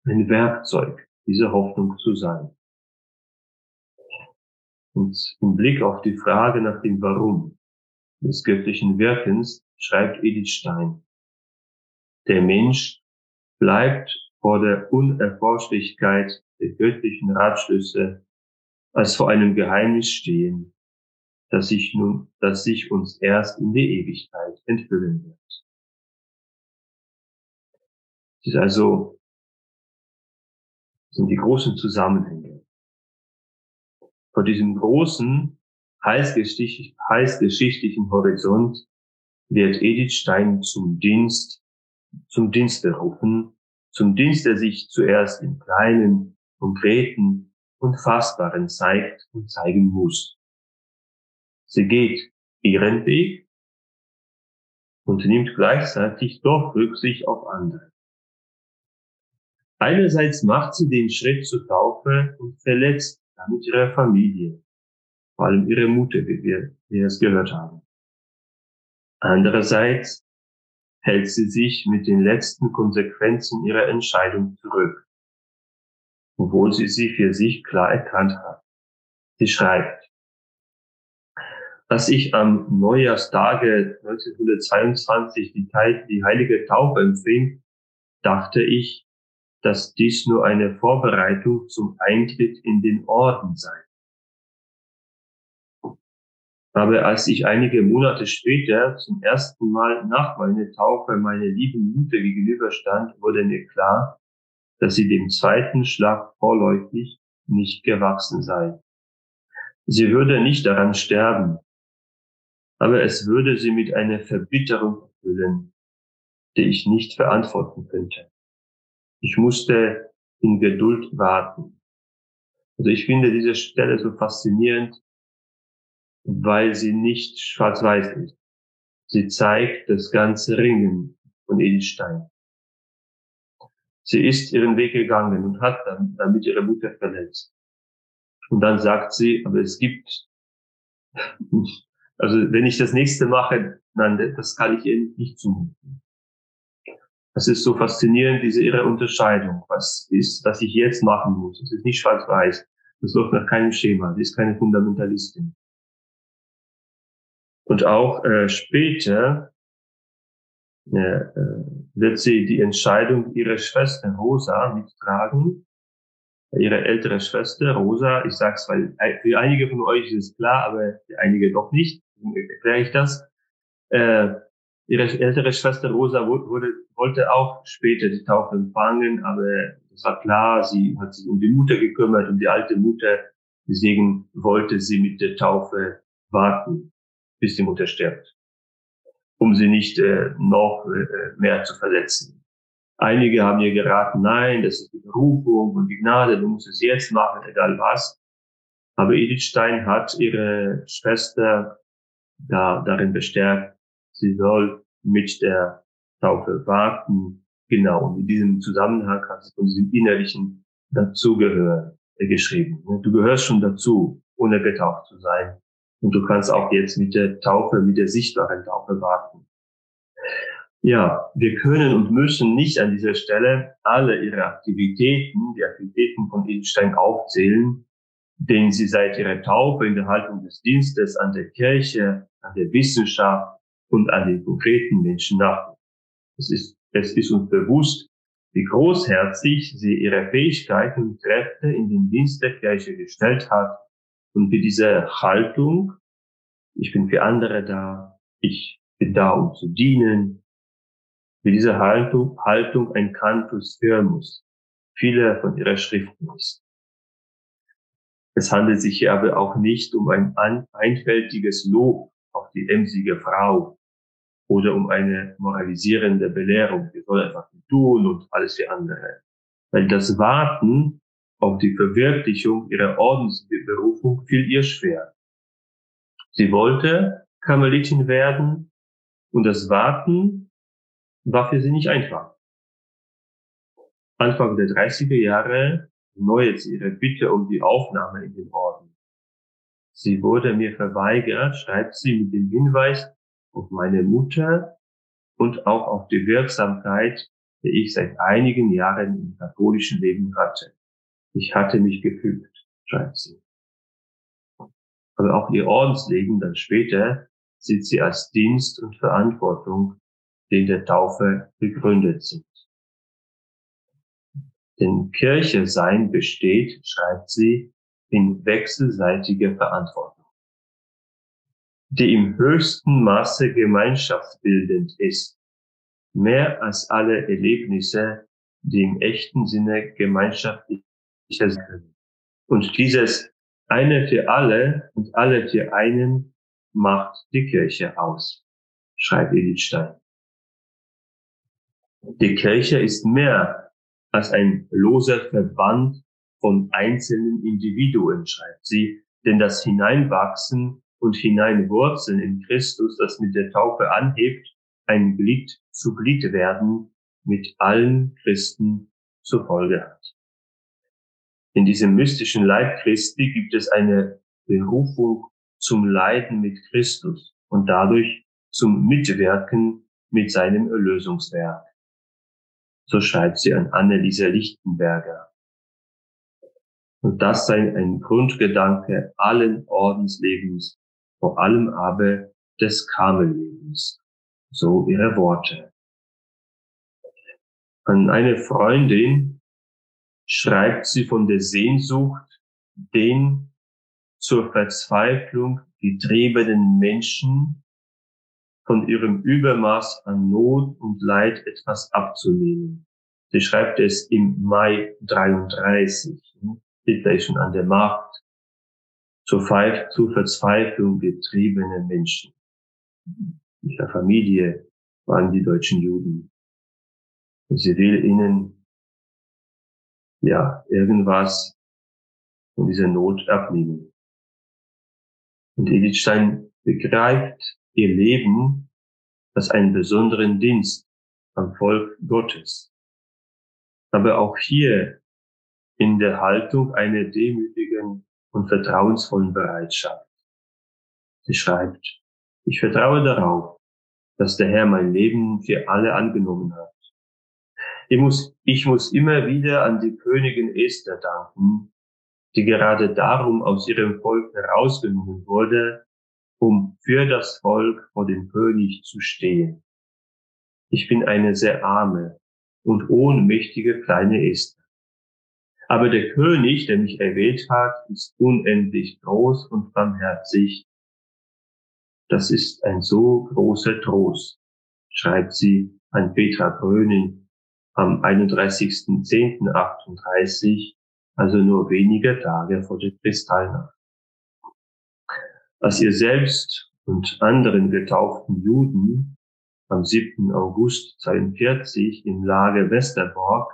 ein Werkzeug dieser Hoffnung zu sein. Und im Blick auf die Frage nach dem Warum des göttlichen Wirkens schreibt Edith Stein, der Mensch bleibt vor der Unerforschlichkeit der göttlichen Ratschlüsse als vor einem Geheimnis stehen, das sich nun, das sich uns erst in der Ewigkeit enthüllen wird. Es ist also, sind die großen Zusammenhänge. Vor diesem großen, heißgeschichtlichen Horizont wird Edith Stein zum Dienst zum Dienst berufen, zum Dienst, der sich zuerst im Kleinen, Konkreten und Fassbaren zeigt und zeigen muss. Sie geht ihren Weg und nimmt gleichzeitig doch Rücksicht auf andere. Einerseits macht sie den Schritt zur Taufe und verletzt damit ihre Familie, vor allem ihre Mutter, wie wir, wie wir es gehört haben. Andererseits hält sie sich mit den letzten Konsequenzen ihrer Entscheidung zurück, obwohl sie sie für sich klar erkannt hat. Sie schreibt, als ich am Neujahrstage 1922 die, die heilige Taufe empfing, dachte ich, dass dies nur eine Vorbereitung zum Eintritt in den Orden sei. Aber als ich einige Monate später zum ersten Mal nach meiner Taufe meiner lieben Mutter gegenüberstand, wurde mir klar, dass sie dem zweiten Schlag vorläufig nicht gewachsen sei. Sie würde nicht daran sterben, aber es würde sie mit einer Verbitterung erfüllen, die ich nicht verantworten könnte. Ich musste in Geduld warten. Also ich finde diese Stelle so faszinierend, weil sie nicht schwarz-weiß ist. Sie zeigt das ganze Ringen von Edelstein. Sie ist ihren Weg gegangen und hat dann damit ihre Mutter verletzt. Und dann sagt sie, aber es gibt, also wenn ich das nächste mache, dann das kann ich ihr nicht zumuten. Das ist so faszinierend, diese ihre Unterscheidung. Was ist, was ich jetzt machen muss? Es ist nicht schwarz-weiß. Das läuft nach keinem Schema. Sie ist keine Fundamentalistin. Und auch äh, später äh, äh, wird sie die Entscheidung ihrer Schwester Rosa mittragen. Ihre ältere Schwester Rosa, ich sag's, weil für einige von euch ist es klar, aber für einige doch nicht, erkläre ich das. Äh, ihre ältere Schwester Rosa wurde, wollte auch später die Taufe empfangen, aber es war klar, sie hat sich um die Mutter gekümmert, um die alte Mutter. Deswegen wollte sie mit der Taufe warten bis die Mutter stirbt, um sie nicht äh, noch äh, mehr zu verletzen. Einige haben ihr geraten, nein, das ist die Berufung und die Gnade, du musst es jetzt machen, egal was. Aber Edith Stein hat ihre Schwester da, darin bestärkt, sie soll mit der Taufe warten. Genau, und in diesem Zusammenhang hat sie von diesem innerlichen Dazugehören geschrieben. Du gehörst schon dazu, ohne getauft zu sein. Und du kannst auch jetzt mit der Taufe, mit der sichtbaren Taufe warten. Ja, wir können und müssen nicht an dieser Stelle alle ihre Aktivitäten, die Aktivitäten von Edelstein aufzählen, denen sie seit ihrer Taufe in der Haltung des Dienstes an der Kirche, an der Wissenschaft und an den konkreten Menschen nach. Es ist, es ist uns bewusst, wie großherzig sie ihre Fähigkeiten und Kräfte in den Dienst der Kirche gestellt hat und wie diese Haltung, ich bin für andere da, ich bin da, um zu dienen, wie diese Haltung, Haltung ein Cantus firmus, viele von ihrer Schriften ist. Es handelt sich hier aber auch nicht um ein einfältiges Lob auf die emsige Frau oder um eine moralisierende Belehrung. Wir sollen einfach tun und alles wie andere. Weil das Warten auf die Verwirklichung ihrer Ordensberufung fiel ihr schwer. Sie wollte Karmelitin werden und das Warten war für sie nicht einfach. Anfang der 30er Jahre erneuert sie ihre Bitte um die Aufnahme in den Orden. Sie wurde mir verweigert, schreibt sie mit dem Hinweis auf meine Mutter und auch auf die Wirksamkeit, die ich seit einigen Jahren im katholischen Leben hatte. Ich hatte mich gefügt, schreibt sie. Aber auch ihr Ordensleben dann später sieht sie als Dienst und Verantwortung, die in der Taufe begründet sind. Denn Kirche sein besteht, schreibt sie, in wechselseitiger Verantwortung, die im höchsten Maße gemeinschaftsbildend ist, mehr als alle Erlebnisse, die im echten Sinne gemeinschaftlich sind. Und dieses eine für alle und alle für einen macht die Kirche aus, schreibt Edith Stein. Die Kirche ist mehr als ein loser Verband von einzelnen Individuen, schreibt sie, denn das Hineinwachsen und Hineinwurzeln in Christus, das mit der Taufe anhebt, ein Glied zu Glied werden, mit allen Christen zur Folge hat. In diesem mystischen Leib Christi gibt es eine Berufung zum Leiden mit Christus und dadurch zum Mitwirken mit seinem Erlösungswerk. So schreibt sie an Anneliese Lichtenberger. Und das sei ein Grundgedanke allen Ordenslebens, vor allem aber des Karmellebens. So ihre Worte. An eine Freundin schreibt sie von der Sehnsucht, den zur Verzweiflung getriebenen Menschen von ihrem Übermaß an Not und Leid etwas abzunehmen. Sie schreibt es im Mai 33. Hitler ist schon an der Macht. Zur, Verzweiflung getriebene Menschen. In ihrer Familie waren die deutschen Juden. Sie will ihnen, ja, irgendwas von dieser Not abnehmen. Und Edith Stein begreift ihr Leben als einen besonderen Dienst am Volk Gottes. Aber auch hier in der Haltung einer demütigen und vertrauensvollen Bereitschaft. Sie schreibt, ich vertraue darauf, dass der Herr mein Leben für alle angenommen hat. Ich muss, ich muss immer wieder an die Königin Esther danken, die gerade darum aus ihrem Volk herausgenommen wurde, um für das Volk vor dem König zu stehen. Ich bin eine sehr arme und ohnmächtige kleine Esther. Aber der König, der mich erwählt hat, ist unendlich groß und barmherzig. Das ist ein so großer Trost, schreibt sie an Petra Bröning am 31.10.38, also nur wenige Tage vor der Kristallnacht als ihr selbst und anderen getauften Juden am 7. August 42 im Lager Westerbork,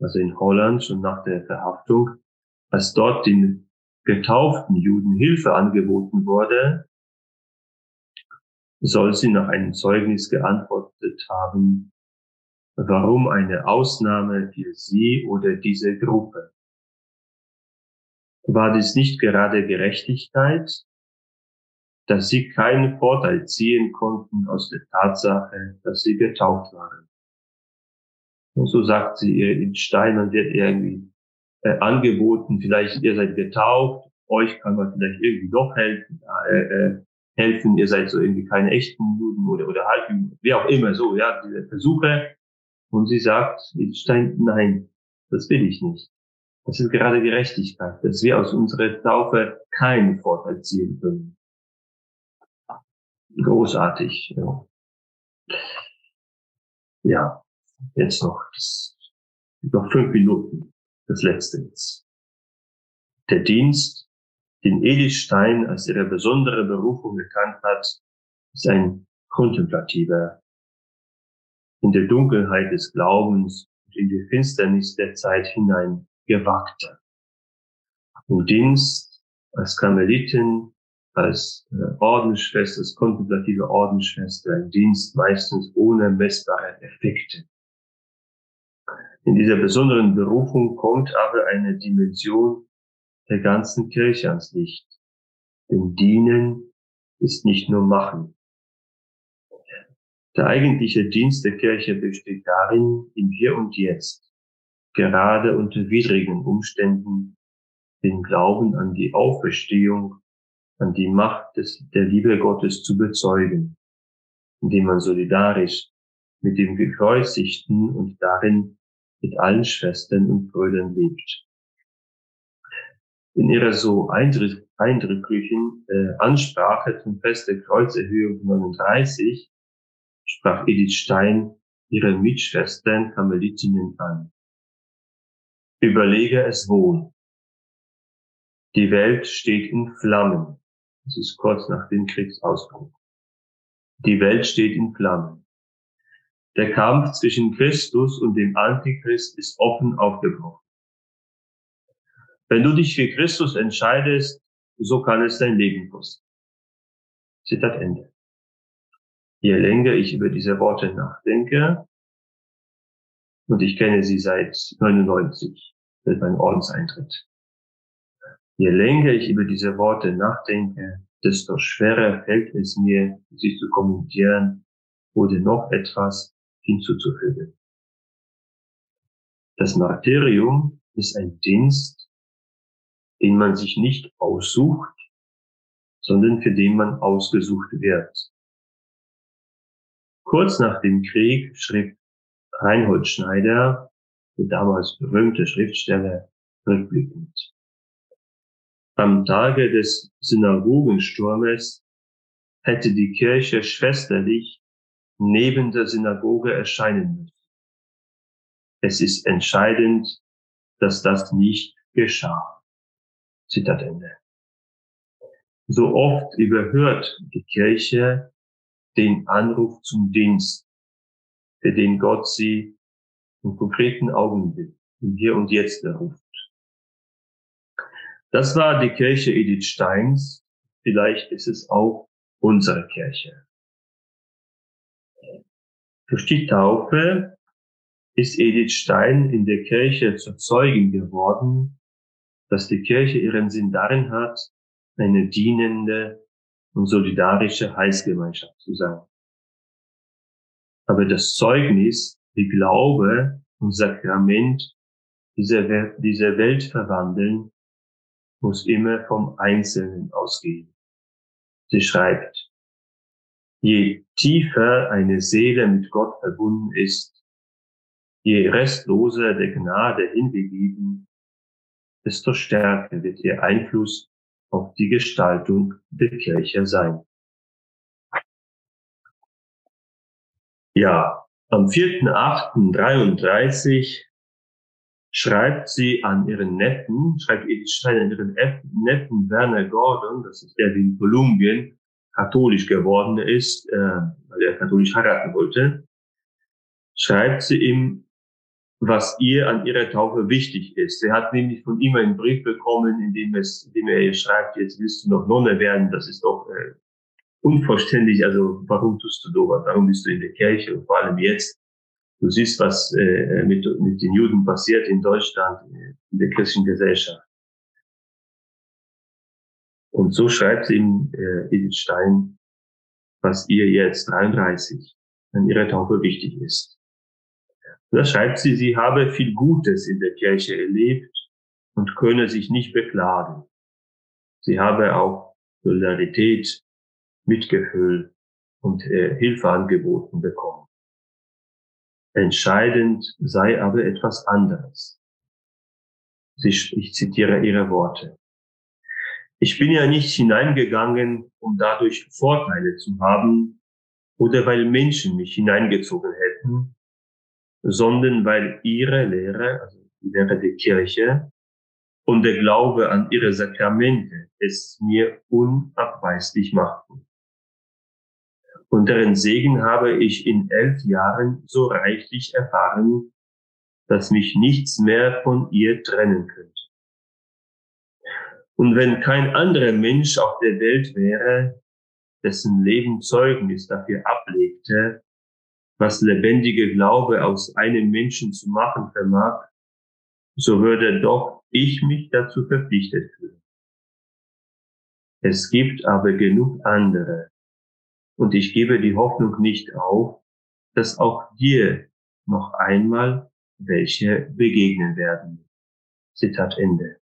also in Holland schon nach der Verhaftung, als dort den getauften Juden Hilfe angeboten wurde, soll sie nach einem Zeugnis geantwortet haben, warum eine Ausnahme für sie oder diese Gruppe? War dies nicht gerade Gerechtigkeit, dass sie keinen Vorteil ziehen konnten aus der Tatsache, dass sie getauft waren. Und so sagt sie ihr in Stein und wird irgendwie äh, angeboten, vielleicht ihr seid getauft, euch kann man vielleicht irgendwie doch helfen, äh, äh, helfen, ihr seid so irgendwie keine echten Juden oder, oder halb, wie auch immer so, ja, diese Versuche. Und sie sagt, in Stein, nein, das will ich nicht. Das ist gerade Gerechtigkeit, dass wir aus unserer Taufe keinen Vorteil ziehen können großartig. Ja, ja jetzt noch, das, noch fünf Minuten, das letzte jetzt. Der Dienst den Edith Stein als ihre besondere Berufung erkannt hat, ist ein kontemplativer, in der Dunkelheit des Glaubens und in die Finsternis der Zeit hinein gewagter. Im Dienst als Karmelitin, als äh, Ordensschwester, als kontemplative Ordensschwester, im Dienst meistens ohne messbare Effekte. In dieser besonderen Berufung kommt aber eine Dimension der ganzen Kirche ans Licht. Denn Dienen ist nicht nur Machen. Der eigentliche Dienst der Kirche besteht darin, im Hier und Jetzt, gerade unter widrigen Umständen, den Glauben an die Auferstehung, an die Macht des, der Liebe Gottes zu bezeugen, indem man solidarisch mit dem Gekreuzigten und darin mit allen Schwestern und Brüdern lebt. In ihrer so eindrücklichen äh, Ansprache zum Fest der Kreuzerhöhung 39 sprach Edith Stein ihre Mitschwestern Karmelitinnen an. Überlege es wohl. Die Welt steht in Flammen. Das ist kurz nach dem Kriegsausbruch. Die Welt steht in Flammen. Der Kampf zwischen Christus und dem Antichrist ist offen aufgebrochen. Wenn du dich für Christus entscheidest, so kann es dein Leben kosten. Zitat Ende. Je länger ich über diese Worte nachdenke, und ich kenne sie seit 99, seit meinem Ordenseintritt. Je länger ich über diese Worte nachdenke, desto schwerer fällt es mir, sie zu kommentieren oder noch etwas hinzuzufügen. Das Martyrium ist ein Dienst, den man sich nicht aussucht, sondern für den man ausgesucht wird. Kurz nach dem Krieg schrieb Reinhold Schneider, der damals berühmte Schriftsteller, rückblickend. Am Tage des Synagogensturmes hätte die Kirche schwesterlich neben der Synagoge erscheinen müssen. Es ist entscheidend, dass das nicht geschah. Zitat Ende. So oft überhört die Kirche den Anruf zum Dienst, für den Gott sie im konkreten Augenblick, im Hier und Jetzt erruft. Das war die Kirche Edith Steins. Vielleicht ist es auch unsere Kirche. Durch die Taufe ist Edith Stein in der Kirche zur Zeugin geworden, dass die Kirche ihren Sinn darin hat, eine dienende und solidarische Heilsgemeinschaft zu sein. Aber das Zeugnis, die Glaube und Sakrament dieser, Welt verwandeln, muss immer vom Einzelnen ausgehen. Sie schreibt, je tiefer eine Seele mit Gott verbunden ist, je restloser der Gnade hingegeben, desto stärker wird ihr Einfluss auf die Gestaltung der Kirche sein. Ja, am 4.8.33 schreibt sie an ihren Neffen, schreibt Edith an ihren Neffen Werner Gordon, das ist der, der in Kolumbien katholisch geworden ist, äh, weil er katholisch heiraten wollte, schreibt sie ihm, was ihr an ihrer Taufe wichtig ist. Er hat nämlich von ihm einen Brief bekommen, in dem, es, in dem er ihr schreibt, jetzt willst du noch Nonne werden, das ist doch äh, unverständlich, also warum tust du sowas, warum bist du in der Kirche und vor allem jetzt, Du siehst, was äh, mit, mit den Juden passiert in Deutschland, in der christlichen Gesellschaft. Und so schreibt ihm äh, Edith Stein, was ihr jetzt 33 an ihrer Taufe wichtig ist. Da schreibt sie, sie habe viel Gutes in der Kirche erlebt und könne sich nicht beklagen. Sie habe auch Solidarität, Mitgefühl und äh, Hilfe angeboten bekommen. Entscheidend sei aber etwas anderes. Ich zitiere ihre Worte. Ich bin ja nicht hineingegangen, um dadurch Vorteile zu haben oder weil Menschen mich hineingezogen hätten, sondern weil ihre Lehre, also die Lehre der Kirche, und der Glaube an ihre Sakramente es mir unabweislich machten. Und deren Segen habe ich in elf Jahren so reichlich erfahren, dass mich nichts mehr von ihr trennen könnte. Und wenn kein anderer Mensch auf der Welt wäre, dessen Leben Zeugnis dafür ablegte, was lebendige Glaube aus einem Menschen zu machen vermag, so würde doch ich mich dazu verpflichtet fühlen. Es gibt aber genug andere, und ich gebe die Hoffnung nicht auf, dass auch dir noch einmal welche begegnen werden. Zitat Ende.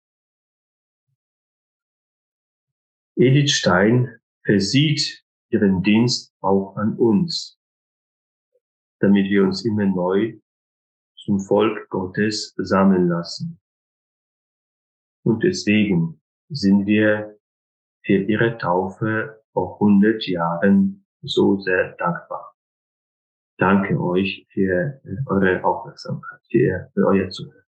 Edith Stein versieht ihren Dienst auch an uns, damit wir uns immer neu zum Volk Gottes sammeln lassen. Und deswegen sind wir für ihre Taufe vor 100 Jahren so sehr dankbar. Danke euch für eure Aufmerksamkeit, für, für euer Zuhören.